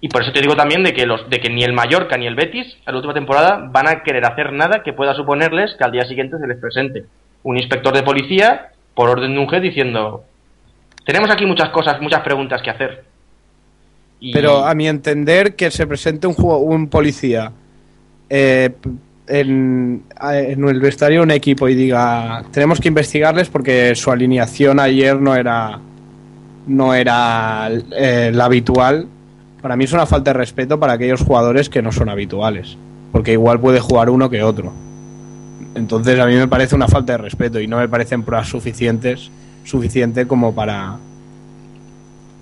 Y por eso te digo también de que, los, de que ni el Mallorca ni el Betis, a la última temporada, van a querer hacer nada que pueda suponerles que al día siguiente se les presente un inspector de policía por orden de un juez diciendo tenemos aquí muchas cosas, muchas preguntas que hacer. Pero a mi entender, que se presente un, juego- un policía eh, en, en el vestuario un equipo y diga tenemos que investigarles porque su alineación ayer no era no era eh, la habitual, para mí es una falta de respeto para aquellos jugadores que no son habituales, porque igual puede jugar uno que otro. Entonces a mí me parece una falta de respeto y no me parecen pruebas suficientes suficiente como para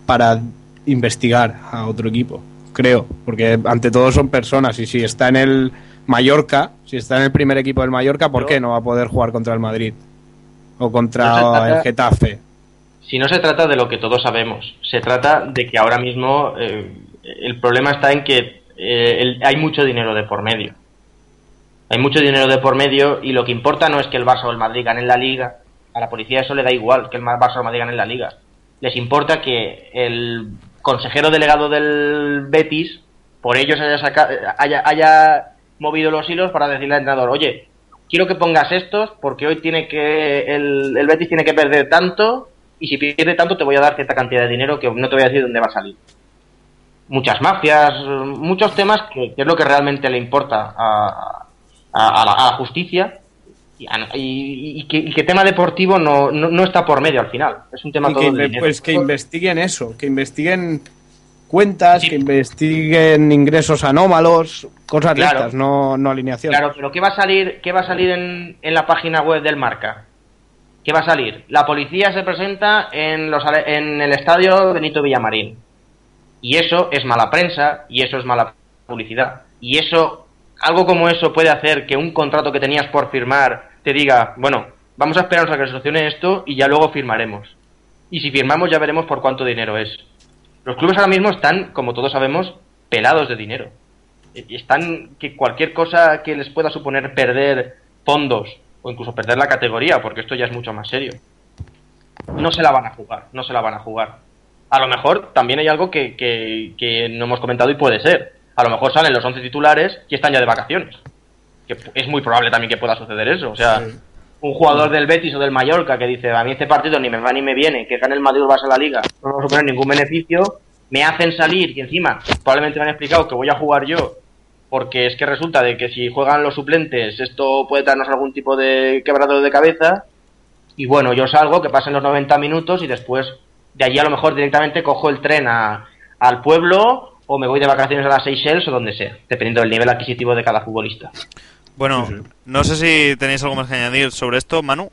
para investigar a otro equipo, creo, porque ante todo son personas y si está en el Mallorca, si está en el primer equipo del Mallorca, ¿por qué no va a poder jugar contra el Madrid? O contra No se trata- el Getafe. Si no se trata de lo que todos sabemos, se trata de que ahora mismo eh, el problema está en que eh, el- hay mucho dinero de por medio. Hay mucho dinero de por medio y lo que importa no es que el Barça o el Madrid ganen la liga. A la policía eso le da igual que el Barça o el Madrid ganen la liga. Les importa que el consejero delegado del Betis por ellos haya, saca- haya, haya movido los hilos para decirle al entrenador, oye, quiero que pongas estos porque hoy tiene que el, el Betis tiene que perder tanto y si pierde tanto te voy a dar cierta cantidad de dinero que no te voy a decir dónde va a salir. Muchas mafias, muchos temas que, es lo que realmente le importa a, a la justicia y, a- y- y que, y que tema deportivo no, no, no está por medio al final. Es un tema todo que, de pues que investiguen eso, que investiguen cuentas, Sí. que investiguen ingresos anómalos, cosas Claro. estas, no, no alineación. Claro, pero ¿qué va a salir, qué va a salir en, en la página web del Marca? ¿Qué va a salir? La policía se presenta en, los, en el estadio Benito Villamarín. Y eso es mala prensa y eso es mala publicidad. Y eso, algo como eso puede hacer que un contrato que tenías por firmar te diga, bueno, vamos a esperarnos a que se solucione esto y ya luego firmaremos. Y si firmamos ya veremos por cuánto dinero es. Los clubes ahora mismo están, como todos sabemos, pelados de dinero. Y están que cualquier cosa que les pueda suponer perder fondos o incluso perder la categoría, porque esto ya es mucho más serio, no se la van a jugar, no se la van a jugar. A lo mejor también hay algo que, que, que no hemos comentado y puede ser. A lo mejor salen los 11 titulares y están ya de vacaciones. Que es muy probable también que pueda suceder eso. O sea, un jugador del Betis o del Mallorca que dice, a mí este partido ni me va ni me viene, que gane el Madrid o el Barça la Liga, no vamos a poner ningún beneficio, me hacen salir y encima probablemente me han explicado que voy a jugar yo porque es que resulta de que si juegan los suplentes esto puede darnos algún tipo de quebrado de cabeza y bueno, yo salgo, que pasen los 90 minutos y después de allí a lo mejor directamente cojo el tren a- al pueblo o me voy de vacaciones a las Seychelles o donde sea, dependiendo del nivel adquisitivo de cada futbolista. Bueno, no sé si tenéis algo más que añadir sobre esto, Manu.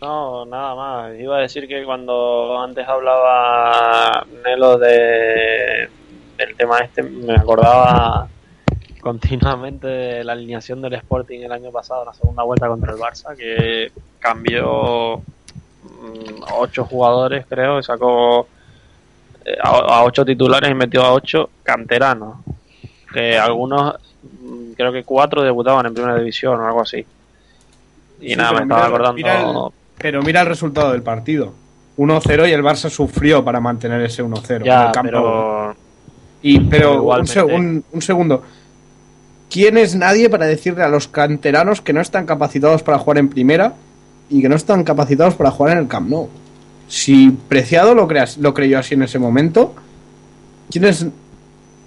No, nada más. Iba a decir que cuando antes hablaba Nelo de del tema este, me acordaba continuamente de la alineación del Sporting el año pasado, la segunda vuelta contra el Barça, que cambió mm, ocho jugadores, creo, y sacó eh, a, ocho titulares y metió a ocho canteranos. Que algunos, creo que cuatro debutaban en primera división o algo así. Y Sí, nada, me estaba mira- acordando. mira el- pero mira el resultado del partido. 1-0 y el Barça sufrió para mantener ese 1-0 en el campo. pero Y, pero un segundo. ¿Quién es nadie para decirle a los canteranos que no están capacitados para jugar en primera y que no están capacitados para jugar en el Camp Nou? Si Preciado lo, creas, lo creyó así en ese momento, ¿quién es?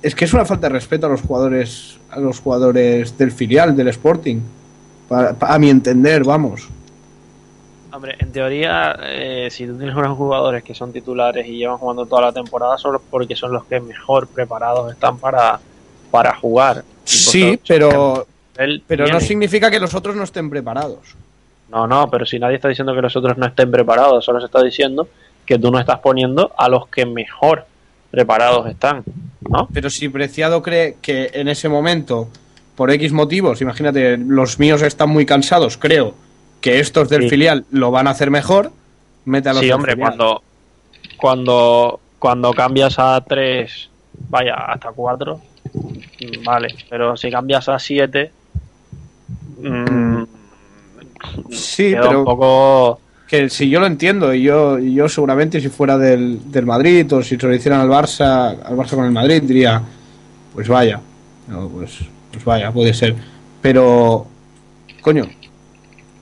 Es que es una falta de respeto a los jugadores, a los jugadores del filial, del Sporting. Pa- pa- a mi entender, vamos. Hombre, en teoría, eh, si tú tienes unos jugadores que son titulares y llevan jugando toda la temporada, solo porque son los que mejor preparados están para, para jugar. Sí, pero, pero no significa que los otros no estén preparados. No, no, pero si nadie está diciendo que los otros no estén preparados, solo se está diciendo que tú no estás poniendo a los que mejor preparados están, ¿no? Pero si Preciado cree que en ese momento, por X motivos, imagínate, los míos están muy cansados, creo que estos del Sí. filial lo van a hacer mejor, mete a los Sí, hombre, filial. cuando, cuando, cuando cambias a 3, vaya, hasta 4, vale, pero si cambias a 7, Sí, queda pero un poco... que si yo lo entiendo, y yo, yo seguramente si fuera del, del Madrid o si se lo hicieran al Barça, al Barça con el Madrid, diría, pues vaya, pues, pues vaya, puede ser. Pero, coño,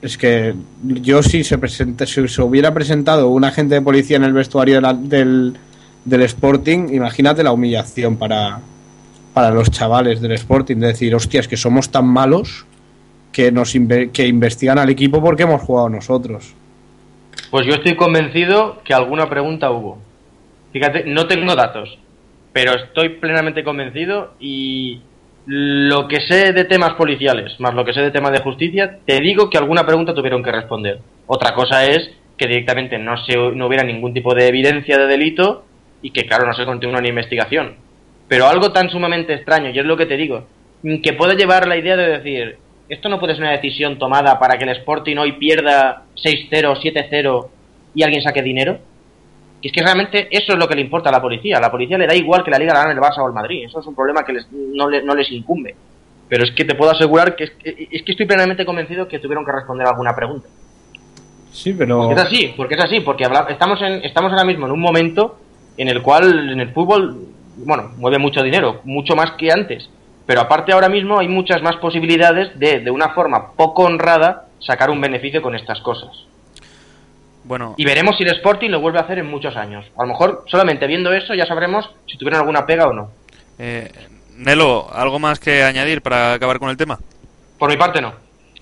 es que yo si se presenta, si se hubiera presentado un agente de policía en el vestuario del, del Sporting, imagínate la humillación para, para los chavales del Sporting, de decir, hostias, que somos tan malos que nos que investigan al equipo porque hemos jugado nosotros. Pues yo estoy convencido que alguna pregunta hubo. Fíjate, no tengo datos, pero estoy plenamente convencido y lo que sé de temas policiales, más lo que sé de temas de justicia, te digo que alguna pregunta tuvieron que responder. Otra cosa es que directamente no, se, no hubiera ningún tipo de evidencia de delito y que, claro, no se continúa una investigación. Pero algo tan sumamente extraño, y es lo que te digo, que puede llevar la idea de decir, esto no puede ser una decisión tomada para que el Sporting hoy pierda 6-0, 7-0 y alguien saque dinero. Y es que realmente eso es lo que le importa a la policía. A la policía le da igual que la Liga la gane el Barça o el Madrid. Eso es un problema que les- no, le- no les incumbe. Pero es que te puedo asegurar que es, que es que estoy plenamente convencido que tuvieron que responder alguna pregunta. Sí, pero... Porque es así, porque es así, porque habla- estamos, en, estamos ahora mismo en un momento en el cual en el fútbol, bueno, mueve mucho dinero, mucho más que antes. Pero aparte ahora mismo hay muchas más posibilidades de, de una forma poco honrada, sacar un beneficio con estas cosas. Bueno, Y veremos si el Sporting lo vuelve a hacer en muchos años. A lo mejor solamente viendo eso ya sabremos si tuvieron alguna pega o no. eh, Nelo, ¿algo más que añadir para acabar con el tema? Por mi parte no.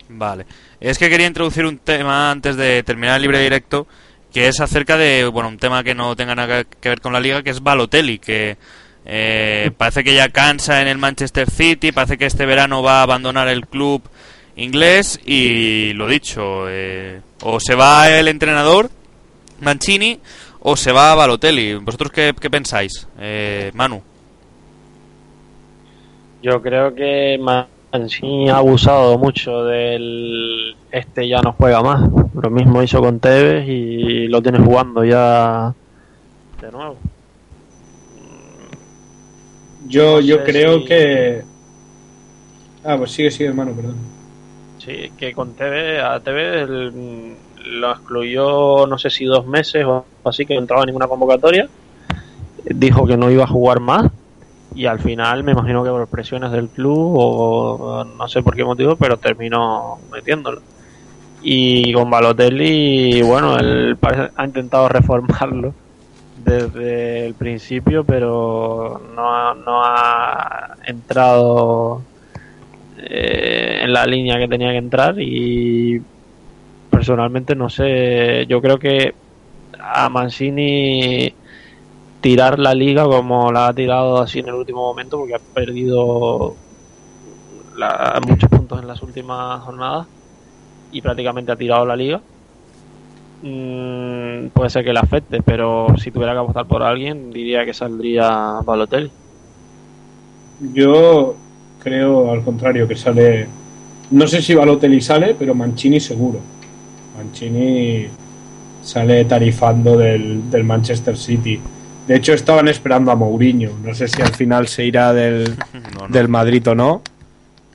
Vale. Es que quería introducir un tema antes de terminar el libre directo, que es acerca de, bueno, un tema que no tenga nada que ver con la liga, que es Balotelli, que eh, parece que ya cansa en el Manchester City, parece que este verano va a abandonar el club inglés y lo dicho, eh, o se va el entrenador Mancini o se va Balotelli. ¿Vosotros qué, qué pensáis, eh, Manu? Yo creo que Mancini ha abusado mucho del este ya no juega más. Lo mismo hizo con Tevez y lo tiene jugando ya de nuevo. Yo, No yo creo si- que... Ah, pues sigue, sigue, hermano, perdón. Sí, que con Tevez, a el- lo excluyó no sé si dos meses o así que no entraba en ninguna convocatoria. Dijo que no iba a jugar más y al final me imagino que por presiones del club o no sé por qué motivo, pero terminó metiéndolo. Y con Balotelli, bueno, él parece- ha intentado reformarlo desde el principio, pero no ha, entrado eh, en la línea que tenía que entrar y personalmente no sé, yo creo que a Mancini tirar la liga como la ha tirado así en el último momento porque ha perdido muchos puntos en las últimas jornadas y prácticamente ha tirado la liga mm, puede ser que le afecte pero si tuviera que apostar por alguien diría que saldría Balotelli Yo creo al contrario que sale. No sé si Balotelli sale, pero Mancini seguro. Mancini sale tarifando del, del Manchester City. De hecho, estaban esperando a Mourinho. No sé si al final se irá del, No, no. del Madrid o no.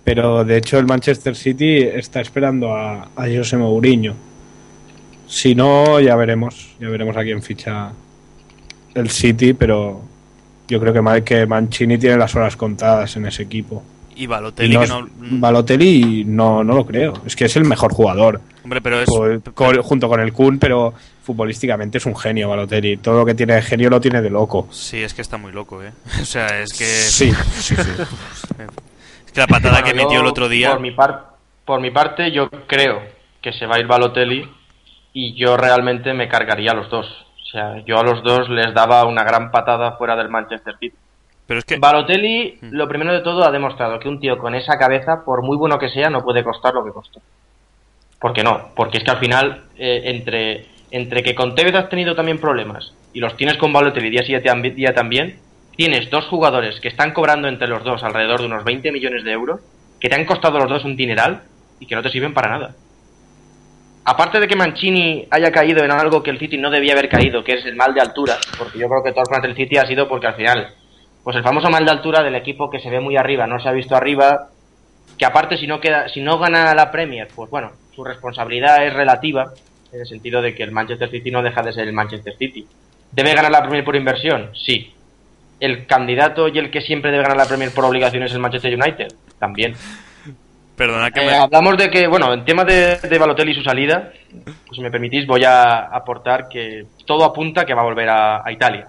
Pero de hecho, el Manchester City está esperando a, a José Mourinho. Si no, ya veremos. Ya veremos a quién ficha el City, pero yo creo que, que Mancini tiene las horas contadas en ese equipo. Y Y Balotelli, no que no... Balotelli no, no lo creo. Es que es el mejor jugador. Hombre, pero es... Junto con el Kun, pero futbolísticamente es un genio Balotelli. Todo lo que tiene de genio lo tiene de loco. Sí, es que está muy loco, ¿eh? O sea, es que... Sí, sí, sí. Es que la patada Bueno, que metió el otro día... Por mi, par- por mi parte, yo creo que se va a ir Balotelli y yo realmente me cargaría a los dos. O sea, yo a los dos les daba una gran patada fuera del Manchester City. Pero es que... Balotelli, Mm. lo primero de todo, ha demostrado que un tío con esa cabeza, por muy bueno que sea, no puede costar lo que costó. ¿Por qué no? Porque es que al final, eh, entre, entre que con Tevez has tenido también problemas y los tienes con Balotelli día sí día, día también, tienes dos jugadores que están cobrando entre los dos alrededor de unos 20 millones de euros, que te han costado los dos un dineral y que no te sirven para nada. Aparte de que Mancini haya caído en algo que el City no debía haber caído, que es el mal de altura, porque yo creo que todas las del City ha sido porque al final, pues el famoso mal de altura del equipo que se ve muy arriba, no se ha visto arriba, que aparte si no queda, si no gana la Premier, pues bueno, su responsabilidad es relativa, en el sentido de que el Manchester City no deja de ser el Manchester City. ¿Debe ganar la Premier por inversión? Sí. ¿El candidato y el que siempre debe ganar la Premier por obligación es el Manchester United? También. Perdona que Eh, me... hablamos de que, bueno, en tema de, de Balotelli y su salida, pues si me permitís voy a aportar que todo apunta que va a volver a, a Italia.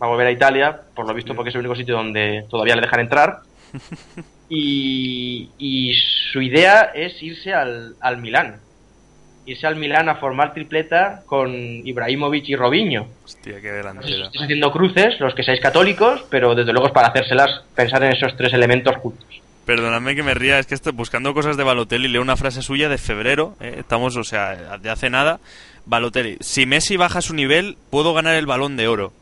va a volver a Italia, por lo visto porque es el único sitio donde todavía le dejan entrar. Y, y su idea es irse al, al Milán. Irse al Milán a formar tripleta con Ibrahimovic y Robinho. Hostia, qué delantera. estáis haciendo cruces, los que seáis católicos, pero desde luego es para hacérselas pensar en esos tres elementos juntos. Perdonadme que me ría, es que estoy buscando cosas de Balotelli, leo una frase suya de febrero, eh, estamos, o sea, de hace nada. Balotelli, si Messi baja su nivel, puedo ganar el balón de oro.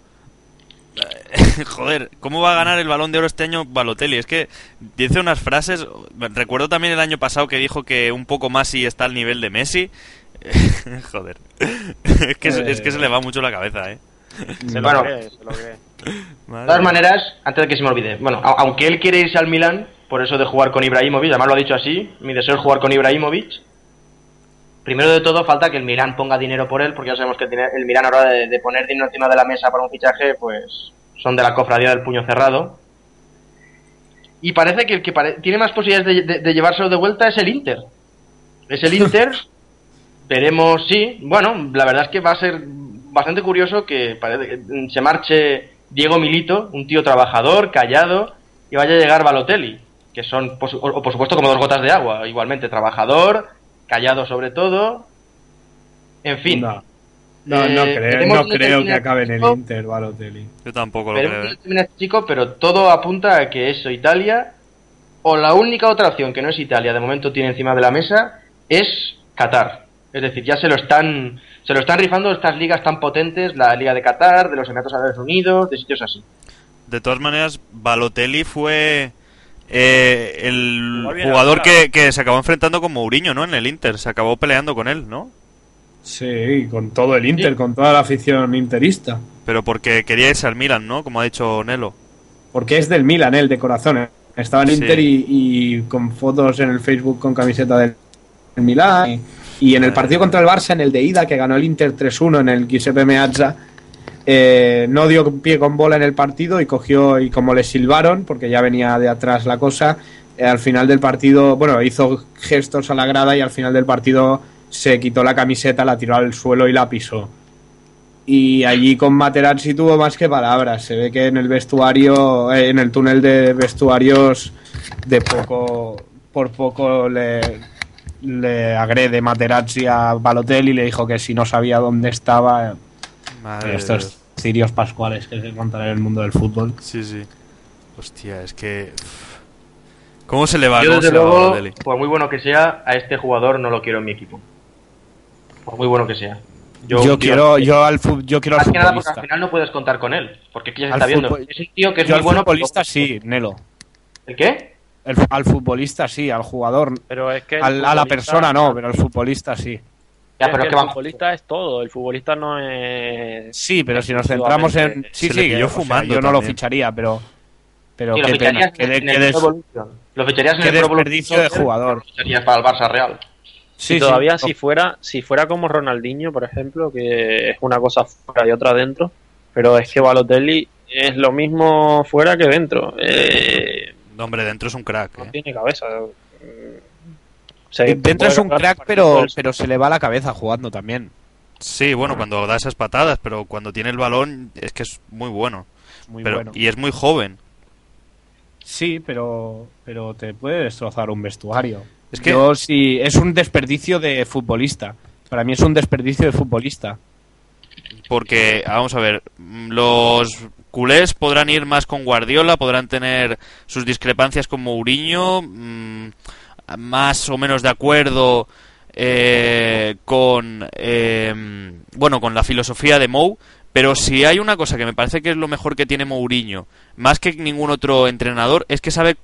Joder, ¿cómo va a ganar el balón de oro este año Balotelli? Es que dice unas frases. Recuerdo también el año pasado que dijo que un poco más y está al nivel de Messi. Joder, es que, es que se le va mucho la cabeza, ¿eh? Se lo Bueno. cree, se lo cree. De todas maneras, antes de que se me olvide, bueno, aunque él quiere irse al Milán, por eso de jugar con Ibrahimovic, además lo ha dicho así, mi deseo es jugar con Ibrahimovic. Primero de todo, falta que el Milán ponga dinero por él, porque ya sabemos que el Milán ahora de, de poner dinero encima de la mesa para un fichaje, pues son de la cofradía del puño cerrado. Y parece que el que pare- tiene más posibilidades de, de- de llevárselo de vuelta es el Inter. Es el Inter. Veremos, sí. Bueno, la verdad es que va a ser bastante curioso que parece que se marche Diego Milito, un tío trabajador, callado, y vaya a llegar Balotelli, que son, por, su- o- o por supuesto, como dos gotas de agua. Igualmente, trabajador, callado sobre todo. En fin. No, no, no Eh, creo, no creo que acabe en el. Inter, Balotelli. Yo tampoco lo creo, ¿eh? chico, pero todo apunta a que eso, Italia, o la única otra opción que no es Italia, de momento tiene encima de la mesa, es Qatar. Es decir, ya se lo están, se lo están rifando estas ligas tan potentes, la Liga de Qatar, de los Emiratos Árabes Unidos, de sitios así. De todas maneras, Balotelli fue eh, el jugador que, que se acabó enfrentando con Mourinho, ¿no? En el Inter, se acabó peleando con él, ¿no? Sí, con todo el Inter, Sí. con toda la afición interista. Pero porque quería irse al Milan, ¿no? Como ha dicho Nelo. Porque es del Milan, él, de corazón. ¿eh? Estaba en Sí. Inter y, y con fotos en el Facebook con camiseta del del Milan. Y, y en el partido contra el Barça, en el de ida, que ganó el Inter 3-1 en el Giuseppe Meazza, eh, no dio pie con bola en el partido y cogió, y como le silbaron, porque ya venía de atrás la cosa, eh, al final del partido, bueno, hizo gestos a la grada y al final del partido se quitó la camiseta, la tiró al suelo y la pisó. Y allí con Materazzi tuvo más que palabras. Se ve que en el vestuario, eh, en el túnel de vestuarios, de poco, por poco le, le agrede Materazzi a Balotelli y le dijo que si no sabía dónde estaba. Madre de estos cirios pascuales que se encuentran en el mundo del fútbol. Sí, sí. Hostia, es que... ¿Cómo se le va? Yo, ¿Cómo desde se le va a luego, por muy bueno que sea, a este jugador no lo quiero en mi equipo. Por muy bueno que sea. Yo, quiero, yo al, yo quiero al Más que nada porque futbolista. al final no puedes contar con él. Porque aquí ya se Al está viendo. Es un tío que es Yo muy al bueno. futbolista pero- sí, Nelo. ¿El qué? El- al futbolista sí, al jugador. Pero es que Al- a la persona no, pero al futbolista sí. Ya, pero que el futbolista es todo. El futbolista no es. Sí, pero si nos centramos en. Sí, sí, pilló o sea, fumando yo no lo ficharía, pero. Pero qué pena. Lo ficharías en qué el desperdicio de jugador. Lo para el Barça Real. sí, y todavía sí. si fuera si fuera como Ronaldinho, por ejemplo, que es una cosa fuera y otra dentro, pero es que Balotelli es lo mismo fuera que dentro. Eh, No, hombre, dentro es un crack, no ¿eh? tiene cabeza. Dentro es un crack, pero, pero se le va la cabeza jugando también. Sí, bueno, cuando da esas patadas, pero cuando tiene el balón es que es muy bueno. Muy pero, bueno. Y es muy joven. Sí, pero, pero te puede destrozar un vestuario. Es que- Yo sí, es un desperdicio de futbolista. Para mí es un desperdicio de futbolista. Porque, vamos a ver, los culés podrán ir más con Guardiola, podrán tener sus discrepancias con Mourinho, mm, más o menos de acuerdo eh, con, eh, bueno, con la filosofía de Mou, pero si hay una cosa que me parece que es lo mejor que tiene Mourinho, más que ningún otro entrenador, es que sabe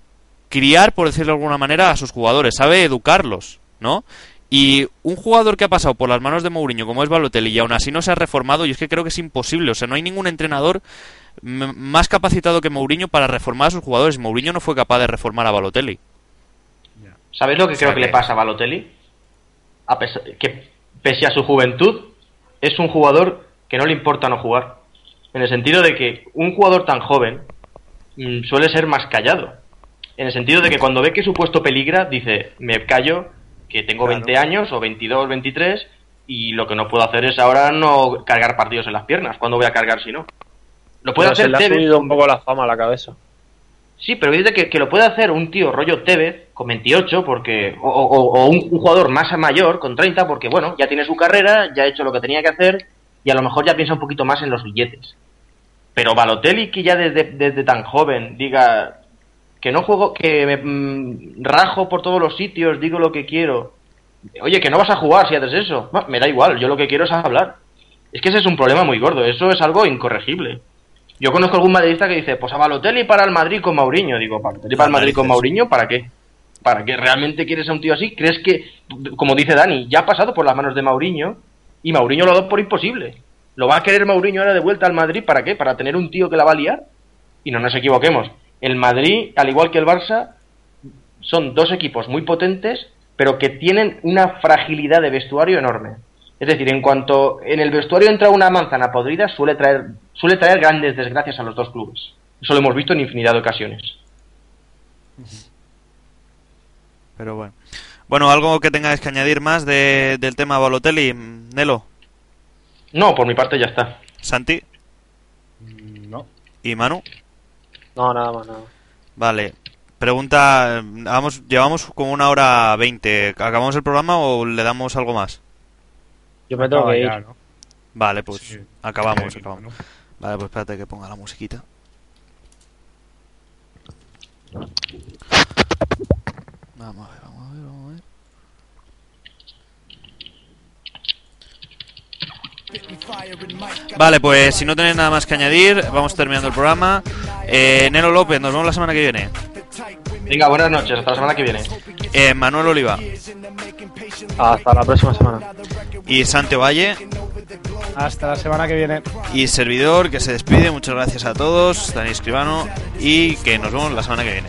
criar, por decirlo de alguna manera, a sus jugadores, sabe educarlos, ¿no? Y un jugador que ha pasado por las manos de Mourinho, como es Balotelli, y aún así no se ha reformado, y es que creo que es imposible. O sea, no hay ningún entrenador más capacitado que Mourinho para reformar a sus jugadores. Mourinho no fue capaz de reformar a Balotelli. ¿Sabéis lo que O sea creo que, que- le pasa a Balotelli? A pesar, que pese a su juventud, es un jugador que no le importa no jugar. En el sentido de que un jugador tan joven mm, suele ser más callado. En el sentido de que cuando ve que su puesto peligra, dice, me callo, que tengo Claro. 20 años o 22, 23, y lo que no puedo hacer es ahora no cargar partidos en las piernas. ¿Cuándo voy a cargar si no? Lo puede Pero se hacer le ha subido un poco la fama a la cabeza. Sí, pero dice que, que lo puede hacer un tío rollo Tevez con 28 porque o, o- o un, jugador más mayor con 30 porque bueno, ya tiene su carrera, ya ha hecho lo que tenía que hacer y a lo mejor ya piensa un poquito más en los billetes. Pero Balotelli que ya desde, desde tan joven diga que no juego, que me mm, rajo por todos los sitios, digo lo que quiero. Oye, que no vas a jugar si haces eso. Me da igual, yo lo que quiero es hablar. Es que ese es un problema muy gordo, eso es algo incorregible. Yo conozco algún madridista que dice, pues a Balotelli para el Madrid con Mauriño. Digo, ¿Balotelli para el Madrid con Mauriño? ¿Para qué? ¿Para qué realmente quieres a un tío así? ¿Crees que, como dice Dani, ya ha pasado por las manos de Mauriño y Mauriño lo ha dado por imposible? ¿Lo va a querer Mauriño ahora de vuelta al Madrid? ¿Para qué? ¿Para tener un tío que la va a liar? Y no nos equivoquemos. El Madrid, al igual que el Barça, son dos equipos muy potentes, pero que tienen una fragilidad de vestuario enorme. Es decir, en cuanto en el vestuario entra una manzana podrida, suele traer, suele traer grandes desgracias a los dos clubes. Eso lo hemos visto en infinidad de ocasiones. Pero bueno. Bueno, algo que tengáis que añadir más de- del tema Balotelli, Nelo, No, por mi parte ya está. Santi No. y Manu. No, nada más, nada. más. Vale. Pregunta, eh, vamos, llevamos como una hora veinte. ¿Acabamos el programa o le damos algo más? Yo me tengo Acaba que ir. ya, ¿no? Vale, pues Sí. acabamos, Sí, acabamos. bueno. Vale, pues espérate que ponga la musiquita. Vamos a ver, vamos a ver, vamos a ver. Vale, pues si no tenéis nada más que añadir, vamos terminando el programa. Eh, Nelo López, nos vemos la semana que viene. Venga, buenas noches, hasta la semana que viene. Eh, Manuel Oliva Hasta la próxima semana. y Santi Valle Hasta la semana que viene. y servidor que se despide. Muchas gracias a todos, Dani Escribano, y que nos vemos la semana que viene.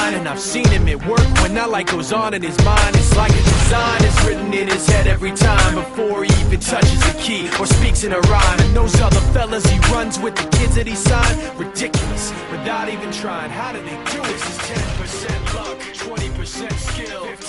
And I've seen him at work when that light goes on in his mind. It's like a design is written in his head every time before he even touches a key or speaks in a rhyme. And those other fellas he runs with, the kids that he signed, ridiculous without even trying. How do they do? This is 10% luck, 20% skill, 15% concentrated.